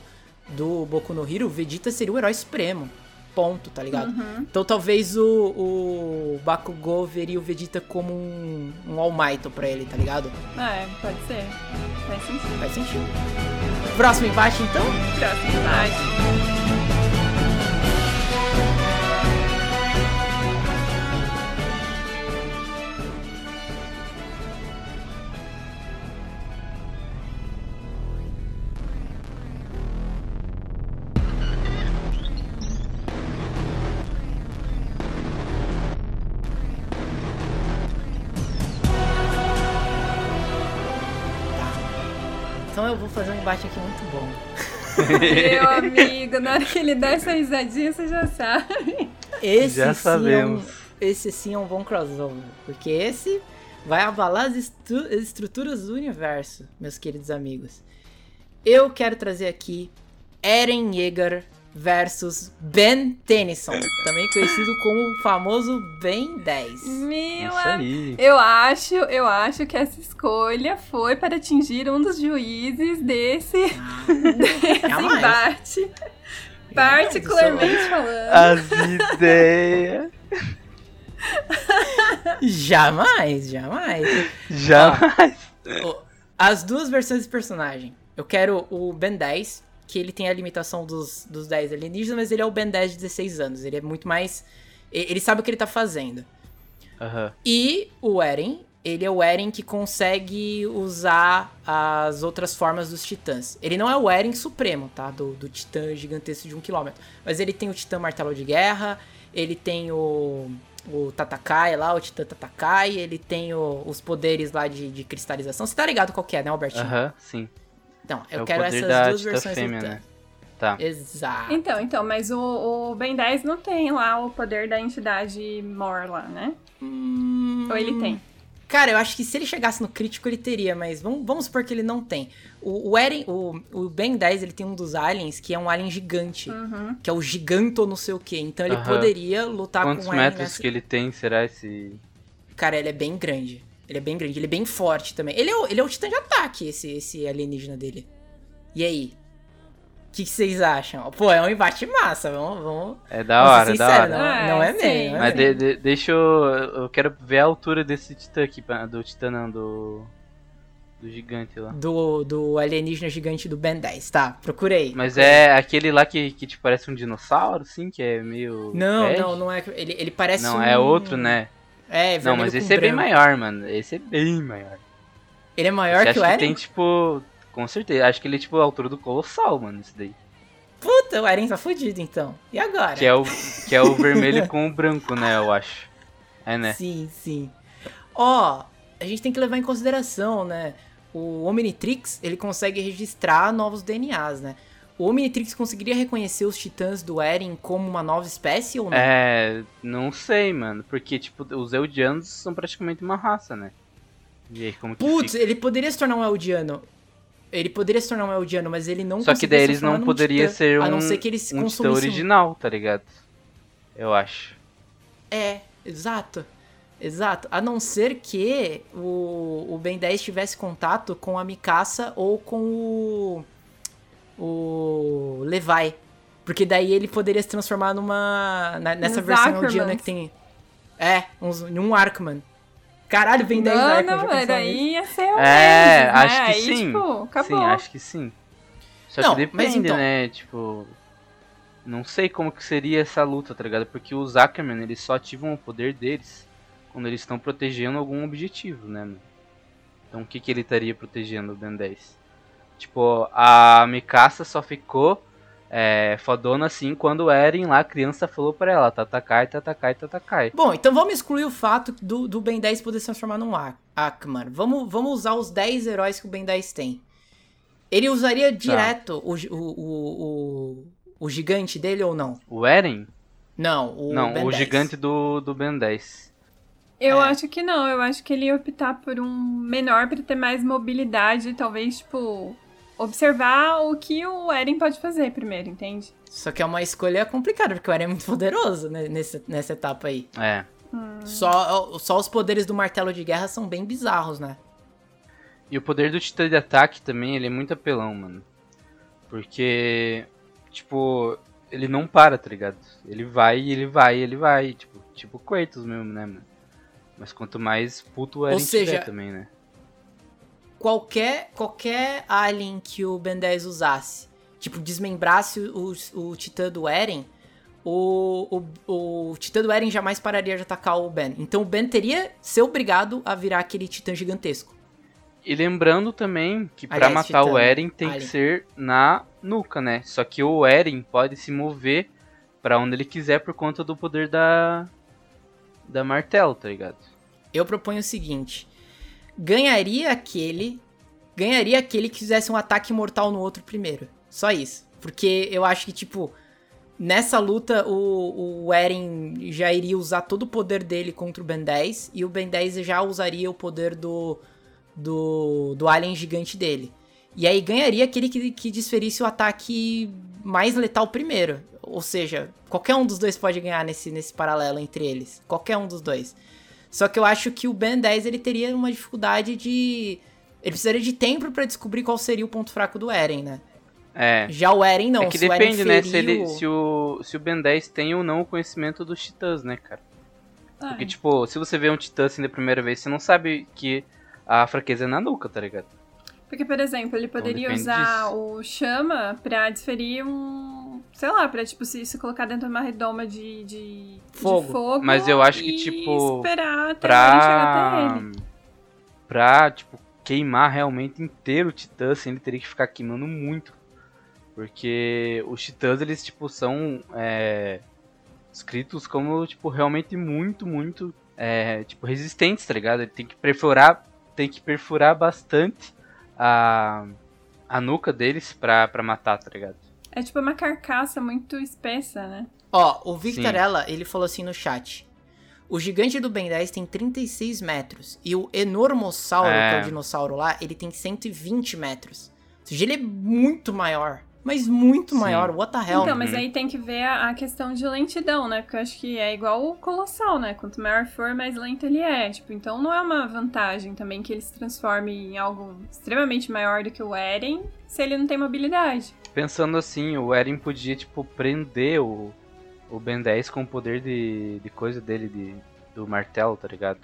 do Boku no Hero, o Vegeta seria o herói supremo. Ponto, tá ligado? Uhum. Então talvez o, o Bakugou veria o Vegeta como um, um All Might pra ele, tá ligado? É, pode ser. Faz sentido. Faz sentido. Próximo embate, então? Próximo slide. Eu vou fazer um embate aqui muito bom. Meu amigo, na hora que ele dá essa risadinha, você já sabe. Esse Já sim sabemos. É um, esse sim é um bom crossover. Porque esse vai abalar as estru- as estruturas do universo, meus queridos amigos. Eu quero trazer aqui Eren Yeager versus Ben Tennyson, também conhecido como o famoso Ben 10. Meu Isso aí. Eu acho, eu acho que essa escolha foi para atingir um dos juízes desse, desse Jamais. embate. Particularmente falando. As ideias. Jamais, jamais. Jamais. O- As duas versões desse personagem. Eu quero o Ben 10, que ele tem a limitação dos, dos 10 alienígenas, mas ele é o Ben 10 de 16 anos. Ele é muito mais. Ele sabe o que ele tá fazendo. Aham. E o Eren, ele é o Eren que consegue usar as outras formas dos titãs. Ele não é o Eren supremo, tá? Do, do titã gigantesco de um quilômetro. Mas ele tem o titã martelo de guerra, ele tem o, o Tatakai lá, o titã Tatakai, ele tem o- os poderes lá de, de cristalização. Você tá ligado qual que é, né, Albertinho? Aham, sim. Então, eu é quero essas duas versões fêmea, né? Tá. Exato. Então, então, mas o, o Ben 10 não tem lá o poder da entidade Mor lá, né? Hum, Ou ele tem? Cara, eu acho que se ele chegasse no crítico, ele teria, mas vamos, vamos supor que ele não tem. O, o Eren, o, o Ben 10, ele tem um dos aliens que é um alien gigante. Uhum. Que é o giganto ou não sei o que. Então ele Aham. poderia lutar Quantos com o Eren metros nessa... que ele tem, será esse... Cara, ele é bem grande. Ele é bem grande, ele é bem forte também. Ele é o, ele é o titã de ataque, esse, esse alienígena dele. E aí? O que, que vocês acham? Pô, é um embate massa, vamos... vamos... É da vamos hora, é da hora. Não, É, não é não é Mas de- de- deixa eu... Eu quero ver a altura desse titã aqui, do titã não, do... Do gigante lá. Do, do alienígena gigante do Ben 10, tá, procurei. Mas é aquele lá que, que te parece um dinossauro, sim, que é meio... Não, verde? não, não é... Ele, ele parece Não, um... é outro, né? É, Não, vermelho mas com esse é bem branco. maior, mano. Esse é bem maior. Ele é maior Você que o Eren? tem, tipo... Com certeza. Acho que ele é, tipo, a altura do Colossal, mano, esse daí. Puta, o Eren tá fudido, então. E agora? Que é o, que é o vermelho com o branco, né, eu acho. É, né? Sim, sim. Ó, a gente tem que levar em consideração, né? O Omnitrix, ele consegue registrar novos DNAs, né? O Omnitrix conseguiria reconhecer os titãs do Eren como uma nova espécie ou não? É, não sei, mano. Porque, tipo, os Eldianos são praticamente uma raça, né? E aí, como que Putz, ele poderia se tornar um Eldiano. Ele poderia se tornar um Eldiano, mas ele não Só que daí se eles não poderia titã, ser um, A não ser que eles um titã original, tá ligado? Eu acho. É, exato. Exato. A não ser que o, o Ben 10 tivesse contato com a Mikasa ou com o. O Levi. Porque daí ele poderia se transformar numa. na- nessa Nos versão Ackermans. eldiana que tem. É, uns, um Arkman. Caralho, Ben 10 Não, Arkman. não, nisso? daí ia ser o É, Mendes, né? acho que Aí, sim. tipo, acabou. Sim, acho que sim. Só Não, que depende, então- né? Tipo. Não sei como que seria essa luta, tá ligado? Porque os Ackerman, eles só ativam o poder deles quando eles estão protegendo algum objetivo, né, mano? Então o que que ele estaria protegendo o Ben 10? Tipo, a Mikasa só ficou é, fodona assim quando o Eren lá, a criança, falou pra ela, Tatakai, Tatakai, Tatakai. Bom, então vamos excluir o fato do, do Ben 10 poder se transformar num Ak- Akman. Vamos, vamos usar os 10 heróis que o Ben 10 tem. Ele usaria direto o, o, o, o, o gigante dele ou não? O Eren? Não, o Não, Ben o 10. gigante do, do Ben 10. Eu É. acho que não, eu acho que ele ia optar por um menor pra ter mais mobilidade, talvez, tipo, observar o que o Eren pode fazer primeiro, entende? Só que é uma escolha complicada, porque o Eren é muito poderoso né, nesse, nessa etapa aí. É. Só, só os poderes do martelo de guerra são bem bizarros, né? E o poder do Titã de ataque também, ele é muito apelão, mano. Porque, tipo, ele não para, tá ligado? Ele vai, ele vai, ele vai. Tipo, tipo Kratos mesmo, né, mano? Mas quanto mais puto o Eren seja, tiver também, né? Qualquer, qualquer alien que o Ben 10 usasse, tipo, desmembrasse o, o titã do Eren, o, o, o titã do Eren jamais pararia de atacar o Ben. Então o Ben teria ser obrigado a virar aquele titã gigantesco. E lembrando também que pra Aliás, matar Titã, o Eren tem Alien. que ser na nuca, né? Só que o Eren pode se mover pra onde ele quiser por conta do poder da da martelo, tá ligado? Eu proponho o seguinte: ganharia aquele. Ganharia aquele que fizesse um ataque mortal no outro primeiro. Só isso. Porque eu acho que, tipo, nessa luta o, o Eren já iria usar todo o poder dele contra o Ben 10. E o Ben 10 já usaria o poder do. Do, do alien gigante dele. E aí ganharia aquele que, que desferisse o ataque mais letal primeiro. Ou seja, qualquer um dos dois pode ganhar nesse, nesse paralelo entre eles. Qualquer um dos dois. Só que eu acho que o Ben 10 ele teria uma dificuldade de. Ele precisaria de tempo para descobrir qual seria o ponto fraco do Eren, né? É. Já o Eren não. É que se o Eren depende, né? Se, feriu- ele, se, o, se o Ben 10 tem ou não o conhecimento dos titãs, né, cara? Ah, Porque, tipo, se você vê um titã assim da primeira vez, você não sabe que a fraqueza é na nuca, tá ligado? Porque, por exemplo, ele poderia depende usar disso. o chama pra desferir um. Sei lá, pra tipo, se, se colocar dentro de uma redoma de, de, de Fogo. fogo. Mas eu acho que, tipo, Esperar até ele chegar Pra. até ele. Pra, tipo, queimar realmente inteiro o titã, assim, ele teria que ficar queimando muito. Porque os titãs, eles, tipo, são. É, escritos como, tipo, realmente muito, muito. É, tipo, resistentes, tá ligado? Ele tem que perfurar. Tem que perfurar bastante a. A nuca deles pra, pra matar, tá ligado? É tipo uma carcaça muito espessa, né? Ó, o Victor Sim. Ella, ele falou assim no chat. O gigante do Ben 10 tem 36 metros. E o Enormossauro, É. que é o dinossauro lá, ele tem 120 metros. Ou seja, ele é muito maior. Mas muito Sim. maior. What the hell? Então, mas Uhum. aí tem que ver a, a questão de lentidão, né? Porque eu acho que é igual o colossal, né? Quanto maior for, mais lento ele é. Tipo, então não é uma vantagem também que ele se transforme em algo extremamente maior do que o Eren se ele não tem mobilidade. Pensando assim, o Eren podia, tipo, prender o, o Ben 10 com o poder de, de coisa dele, de, do martelo, tá ligado?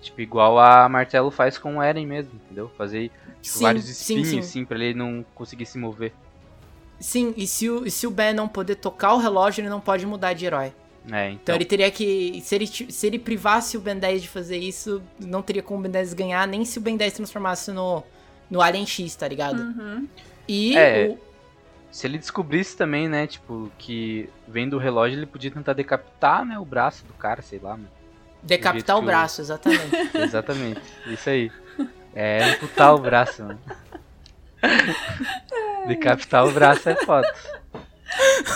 Tipo, igual a martelo faz com o Eren mesmo, entendeu? Fazer tipo, Sim, vários sim, espinhos, sim. assim, pra ele não conseguir se mover. Sim, e se, o, e se o Ben não poder tocar o relógio, ele não pode mudar de herói. É, Então então. ele teria que. Se ele, se ele privasse o Ben 10 de fazer isso, não teria como o Ben 10 ganhar, nem se o Ben 10 transformasse no, no Alien X, tá ligado? Uhum. E É. o, Se ele descobrisse também, né, tipo, que vendo o relógio ele podia tentar decapitar, né, o braço do cara, sei lá, mano. decapitar o- braço, exatamente. Exatamente, isso aí. É amputar o braço, mano. Decapitar o braço é foda.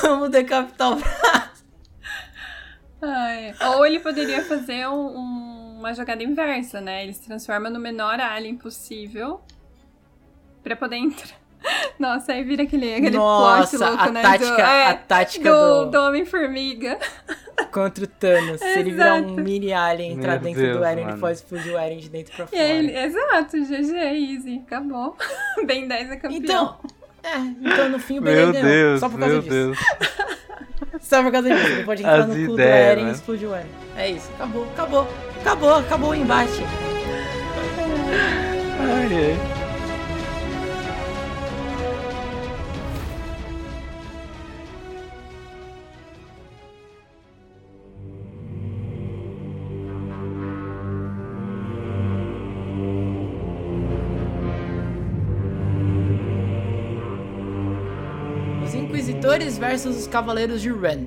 Vamos decapitar o braço. Ai, Ou ele poderia fazer um- um- uma jogada inversa, né? Ele se transforma no menor alien possível pra poder entrar. Nossa, aí vira aquele, aquele Nossa, plot louco, a né? tática, do, é, a tática do, do, do Homem-Formiga. contra o Thanos. Se ele virar um mim alien entrar Meu dentro Deus, do Eren, ele pode explodir o Eren de dentro pra fora. ele, exato, GG, easy, acabou. Ben 10 é campeão. Então, é, então no fim o Ben Meu 10 ganhou. Deus, Só por causa meu disso. Deus. Só por causa disso. Ele pode entrar As no cu do ideias, Eren né? e explodir o Eren. É isso, acabou, acabou. Acabou, acabou o embate. Ai, ai. Inquisitores versus os Cavaleiros de Ren.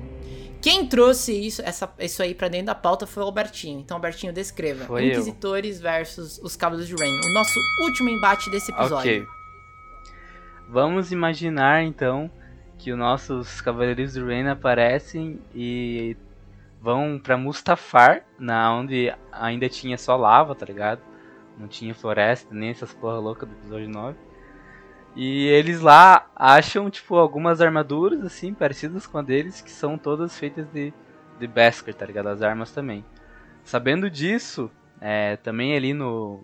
Quem trouxe isso, essa, isso aí pra dentro da pauta foi o Albertinho. Então, Albertinho, descreva. Foi eu. Inquisitores versus os Cavaleiros de Ren. O nosso último embate desse episódio. Ok. Vamos imaginar então que os nossos Cavaleiros do Rain aparecem e vão pra Mustafar, na onde ainda tinha só lava, tá ligado? Não tinha floresta, nem essas porra louca do episódio 9. E eles lá acham, tipo, algumas armaduras, assim, parecidas com a deles, que são todas feitas de, de Beskar, tá ligado? As armas também. Sabendo disso, é, também ali no,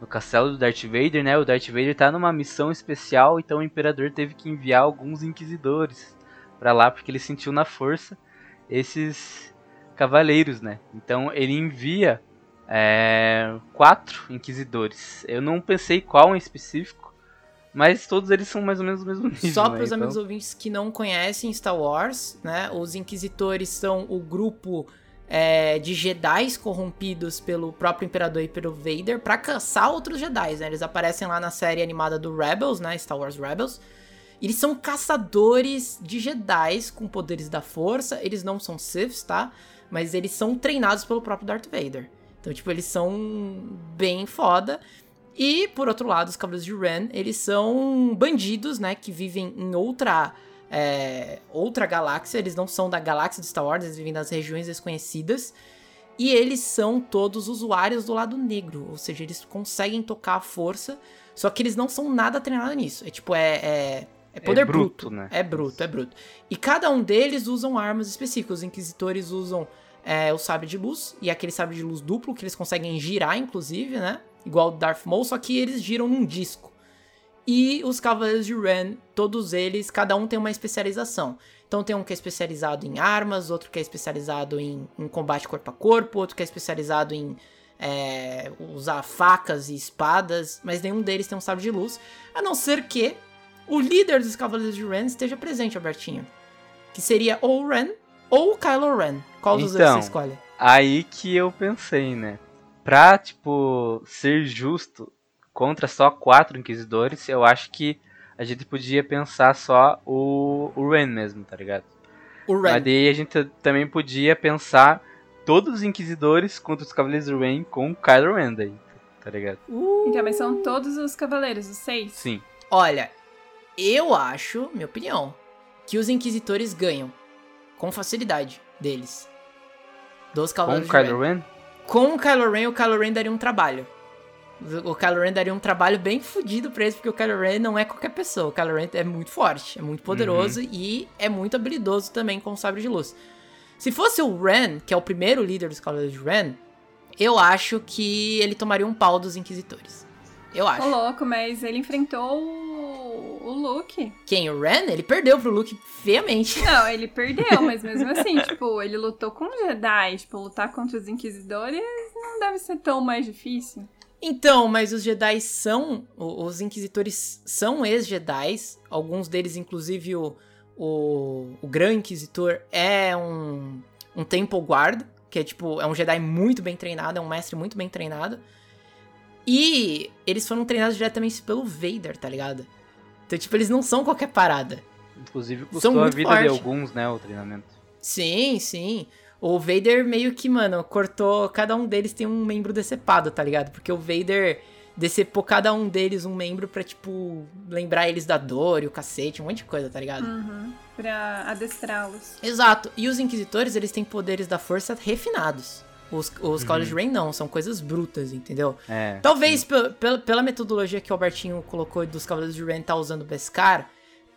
no castelo do Darth Vader, né? O Darth Vader tá numa missão especial, então o Imperador teve que enviar alguns inquisidores pra lá, porque ele sentiu na força esses cavaleiros, né? Então ele envia é, quatro inquisidores. Eu não pensei qual em específico, mas todos eles são mais ou menos do mesmo nível. Só né? para os Então- amigos ouvintes que não conhecem Star Wars, né? Os Inquisitores são o grupo é, de Jedi corrompidos pelo próprio Imperador e pelo Vader para caçar outros Jedi, né? Eles aparecem lá na série animada do Rebels, né? Star Wars Rebels. Eles são caçadores de Jedi com poderes da força. Eles não são Siths, tá? Mas eles são treinados pelo próprio Darth Vader. Então, tipo, eles são bem foda. E, por outro lado, os Cavaleiros de Ren, eles são bandidos, né? Que vivem em outra, é, outra galáxia. Eles não são da galáxia de Star Wars, eles vivem nas regiões desconhecidas. E eles são todos usuários do lado negro. Ou seja, eles conseguem tocar a força. Só que eles não são nada treinados nisso. É tipo, é, é, É poder bruto, bruto, né? É bruto, é bruto. E cada um deles usam armas específicas. Os inquisitores usam é, o sabre de luz e aquele sabre de luz duplo que eles conseguem girar, inclusive, né? Igual o Darth Maul, só que eles giram num disco. E os Cavaleiros de Ren, todos eles, cada um tem uma especialização. Então tem um que é especializado em armas, outro que é especializado em, em combate corpo a corpo, outro que é especializado em é, usar facas e espadas, mas nenhum deles tem um sabre de luz, a não ser que o líder dos Cavaleiros de Ren esteja presente, Albertinho. Que seria ou o Ren ou o Kylo Ren. Qual dos dois Então. você escolhe? Aí que eu pensei, né? Pra, tipo, ser justo contra só quatro inquisidores, eu acho que a gente podia pensar só o, o Ren mesmo, tá ligado? O Mas Ren. daí a gente também podia pensar todos os inquisidores contra os Cavaleiros do Ren com o Kylo Ren daí, tá ligado? Uh, Então, mas são todos os cavaleiros, os seis? Sim. Olha, eu acho, minha opinião, que os Inquisitores ganham com facilidade deles. Dos Com o Cavaleiros de Ren. Kylo Ren? Com o Kylo Ren, o Kylo Ren daria um trabalho. O Kylo Ren daria um trabalho bem fodido pra eles, porque o Kylo Ren não é qualquer pessoa. O Kylo Ren é muito forte, é muito poderoso e é muito habilidoso também com o sabre de luz. Se fosse o Ren, que é o primeiro líder dos Cavaleiros de Ren, eu acho que ele tomaria um pau dos Inquisitores. Eu acho. Ô, louco, mas ele enfrentou o, Luke. Quem? O Ren? Ele perdeu pro Luke feiamente. Não, ele perdeu, mas mesmo assim, tipo, ele lutou com os Jedi. Tipo, lutar contra os Inquisidores não deve ser tão mais difícil. Então, mas os Jedi são. Os Inquisitores são ex-Jedi. Alguns deles, inclusive, o, o, o Gran Inquisitor é um, um Temple Guard, que é tipo, é um Jedi muito bem treinado, é um mestre muito bem treinado. E eles foram treinados diretamente pelo Vader, tá ligado? Então, tipo, eles não são qualquer parada. Inclusive São custou a muito vida de forte. alguns, né, o treinamento. Sim, sim. O Vader meio que, mano, cortou. Cada um deles tem um membro decepado, tá ligado? Porque o Vader decepou cada um deles um membro pra, tipo, lembrar eles da dor e o cacete, um monte de coisa, tá ligado? Uhum. Pra adestrá-los. Exato. E os Inquisitores, eles têm poderes da força refinados. Os, os Cavaleiros de Rain não, são coisas brutas, entendeu? É. Talvez pe- pe- pela metodologia que o Albertinho colocou dos Cavaleiros de Ren tá usando o Beskar,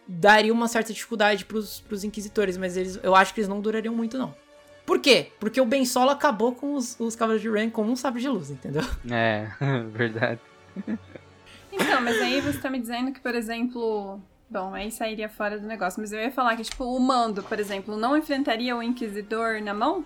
daria uma certa dificuldade pros, pros Inquisitores, mas eles, eu acho que eles não durariam muito, não. Por quê? Porque o Ben Solo acabou com os, os Cavaleiros de Ren como um sabre de luz, entendeu? É, verdade. Então, mas aí você tá me dizendo que, por exemplo. Bom, aí sairia fora do negócio. Mas eu ia falar que, tipo, o Mando, por exemplo, não enfrentaria o Inquisidor na mão?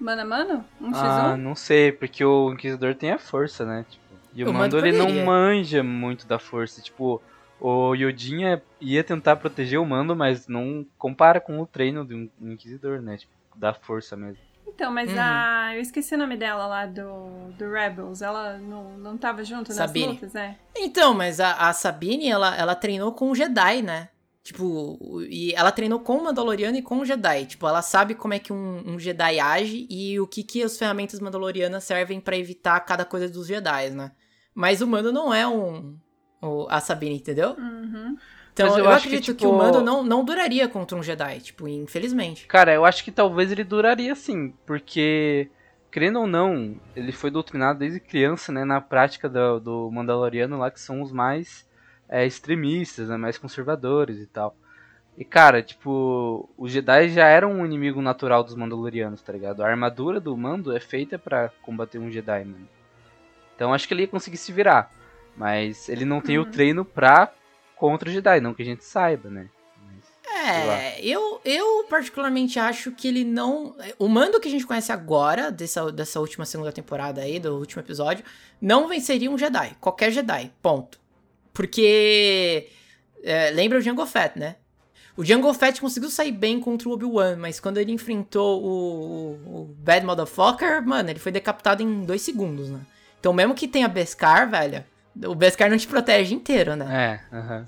Mano a mano? Um Ah, x1? não sei, porque o Inquisidor tem a força, né? Tipo, e o, O Mando, Mando ele não poderia. manja muito da força. Tipo, o Yodinha ia tentar proteger o Mando, mas não compara com o treino de um Inquisidor, né? Tipo, da força mesmo. Então, mas Uhum. a. Eu esqueci o nome dela lá do, do Rebels. Ela não, não tava junto Sabine. nas lutas, é? Então, mas a, a Sabine, ela, ela treinou com o Jedi, né? Tipo, e ela treinou com o Mandaloriano e com o Jedi. Tipo, ela sabe como é que um, um Jedi age e o que, que as ferramentas Mandalorianas servem pra evitar cada coisa dos Jedi, né? Mas o Mando não é um. o- a Sabine, entendeu? Uhum. Então Mas eu, eu acho que, acredito que, tipo- o Mando não, não duraria contra um Jedi, tipo, infelizmente. Cara, eu acho que talvez ele duraria sim, porque, querendo ou não, ele foi doutrinado desde criança, né, na prática do, do Mandaloriano lá, que são os mais é, extremistas, né, mais conservadores e tal. E, cara, tipo, os Jedi já eram um inimigo natural dos Mandalorianos, tá ligado? A armadura do Mando é feita pra combater um Jedi, mano. Então acho que ele ia conseguir se virar. Mas ele não tem o Uhum. treino pra contra o Jedi, não que a gente saiba, né? É, eu, eu particularmente acho que ele não. O mando que a gente conhece agora, dessa, dessa última segunda temporada aí, do último episódio, não venceria um Jedi. Qualquer Jedi. Ponto. Porque. é, lembra o Jango Fett, né? O Jango Fett conseguiu sair bem contra o Obi-Wan, mas quando ele enfrentou o, o, o Bad Motherfucker, mano, ele foi decapitado em dois segundos, né? Então, mesmo que tenha Beskar, velho, o Beskar não te protege inteiro, né? É, aham.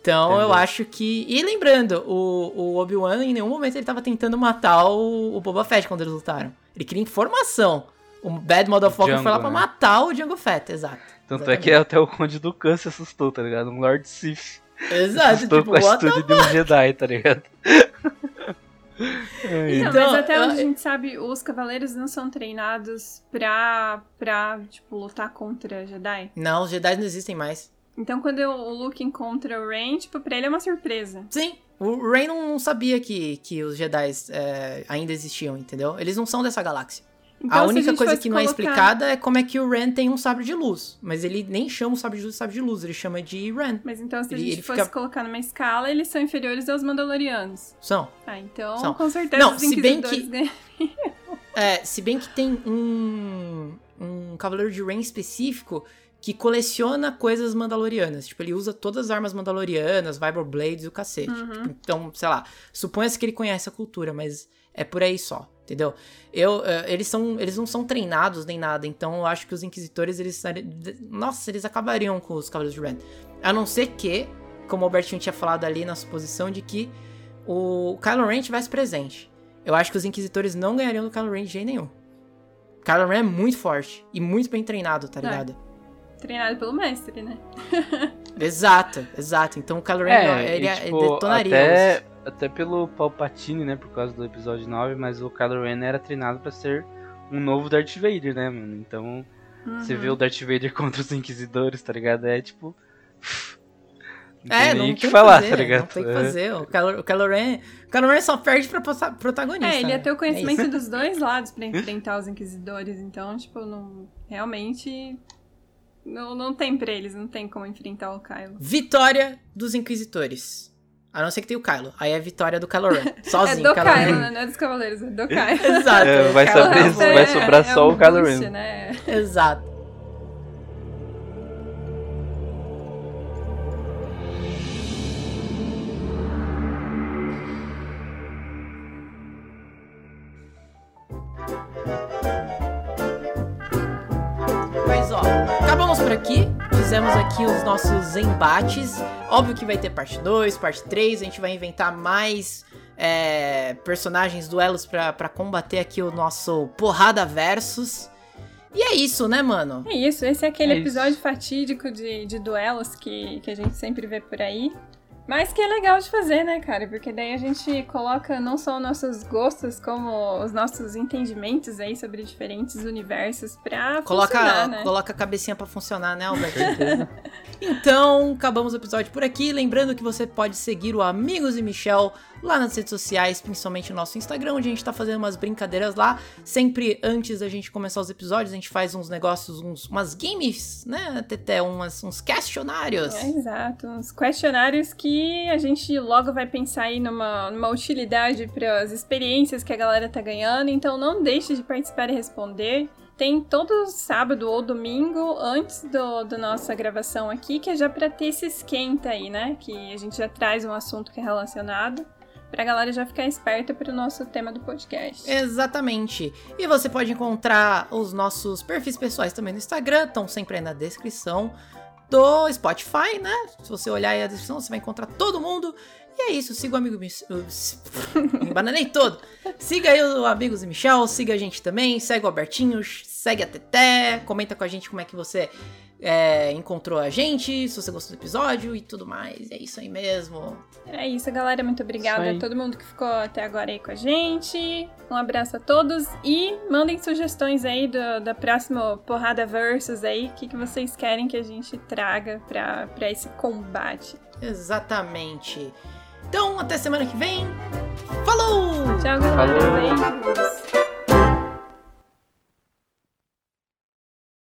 Então eu Entendeu? acho que. E lembrando, o, o Obi-Wan em nenhum momento ele tava tentando matar o, o Boba Fett quando eles lutaram. Ele queria informação. O Bad Motherfucker Django, foi lá pra né? matar o Django Fett, exato. Tanto é que até o Conde do Khan se assustou, tá ligado? Um Lord Sith. Exato, assustou tipo, com a atitude de um Jedi, tá ligado? Ai, Então, Então, mas até eu- onde a gente sabe, os cavaleiros não são treinados pra, pra tipo, lutar contra Jedi. Não, os Jedi não existem mais. Então quando o Luke encontra o Rain, tipo, pra ele é uma surpresa. Sim, o Rey não sabia que, que os Jedi é, ainda existiam, entendeu? Eles não são dessa galáxia. Então, a única gente coisa que não é colocar- explicada é como é que o Ren tem um sabre de luz. Mas ele nem chama o sabre de luz de sabre de luz, ele chama de Ren. Mas então se a Ele- gente ele fosse fica- colocar numa escala, eles são inferiores aos Mandalorianos. São. Ah, então São. com certeza Não, os se bem que-. É, se bem que tem um, um Cavaleiro de Ren específico que coleciona coisas mandalorianas. Tipo, ele usa todas as armas mandalorianas, Vibro Blades e o cacete. Uhum. Tipo, então, sei lá, suponha-se que ele conhece a cultura, mas é por aí só, entendeu? Eu, eh, eles, são, eles não são treinados nem nada, então eu acho que os Inquisitores, eles... Nossa, eles acabariam com os Cavaleiros de Ren. A não ser que, como o Albertinho tinha falado ali na suposição de que o Kylo Ren tivesse presente. Eu acho que os Inquisitores não ganhariam do Kylo Ren de jeito nenhum. Kylo Ren é muito forte e muito bem treinado, tá É. ligado? Treinado pelo mestre, né? Exato, exato. Então o Kylo Ren, É, ele, e, ele tipo, detonaria. até, até pelo Palpatine, né, por causa do episódio 9, mas o Kylo Ren era treinado pra ser um novo Darth Vader, né, mano? Então, você Uhum. vê o Darth Vader contra os Inquisidores, tá ligado? É tipo... Não É, tem não nem tem o que falar, fazer, tá ligado? Não tem o que É. fazer. O Kylo, o Kylo Ren, o Kylo Ren só perde pra protagonista. É, ele ia né? ter o conhecimento É dos dois lados pra enfrentar os inquisidores, então, tipo, não, realmente não, não tem pra eles, não tem como enfrentar o Kylo. Vitória dos Inquisitores. A não ser que tenha o Kylo. Aí é vitória do Kylo Ren. Sozinho. é do Kylo Kylo, Ren. né? Não é dos Cavaleiros, é do Kylo. Exato. É, vai Kylo saber vai sobrar só o Kylo Ren. né? Exato. Mas ó, acabamos por aqui. Fizemos aqui os nossos embates. Óbvio que vai ter parte 2, parte 3. A gente vai inventar mais é, personagens, duelos pra, pra combater aqui o nosso Porrada Versus. E é isso, né, mano? É isso, esse é aquele É isso. episódio fatídico de, de duelos que, que a gente sempre vê por aí. Mas que é legal de fazer, né, cara? Porque daí a gente coloca não só os nossos gostos, como os nossos entendimentos aí sobre diferentes universos pra Coloca, funcionar, né? coloca a cabecinha pra funcionar, né, Albert? então, acabamos o episódio por aqui. Lembrando que você pode seguir o Amigos e Michel lá nas redes sociais, principalmente no nosso Instagram, onde a gente tá fazendo umas brincadeiras lá. Sempre antes da gente começar os episódios, a gente faz uns negócios, uns, umas games, né, Teté? Umas, uns questionários. É, exato, uns questionários que a gente logo vai pensar aí numa, numa utilidade para as experiências que a galera tá ganhando, então não deixe de participar e responder. Tem todo sábado ou domingo antes do, da nossa gravação aqui, que é já para ter esse esquenta aí, né? Que a gente já traz um assunto que é relacionado, pra galera já ficar esperta pro nosso tema do podcast. Exatamente. E você pode encontrar os nossos perfis pessoais também no Instagram, estão sempre aí na descrição do Spotify, né? Se você olhar aí a descrição, você vai encontrar todo mundo. E é isso, siga o amigo. Me embananei todo. Siga aí o Amigos e Michel, siga a gente também, segue o Albertinho, segue a Teté, comenta com a gente como é que você é, encontrou a gente, se você gostou do episódio e tudo mais. É isso aí mesmo. É isso, galera. Muito obrigada a todo mundo que ficou até agora aí com a gente. Um abraço a todos e mandem sugestões aí do, da próxima Porrada Versus aí. O que, que vocês querem que a gente traga pra, pra esse combate. Exatamente. Então, até semana que vem. Falou! Tchau, galera. Falou. Beijos.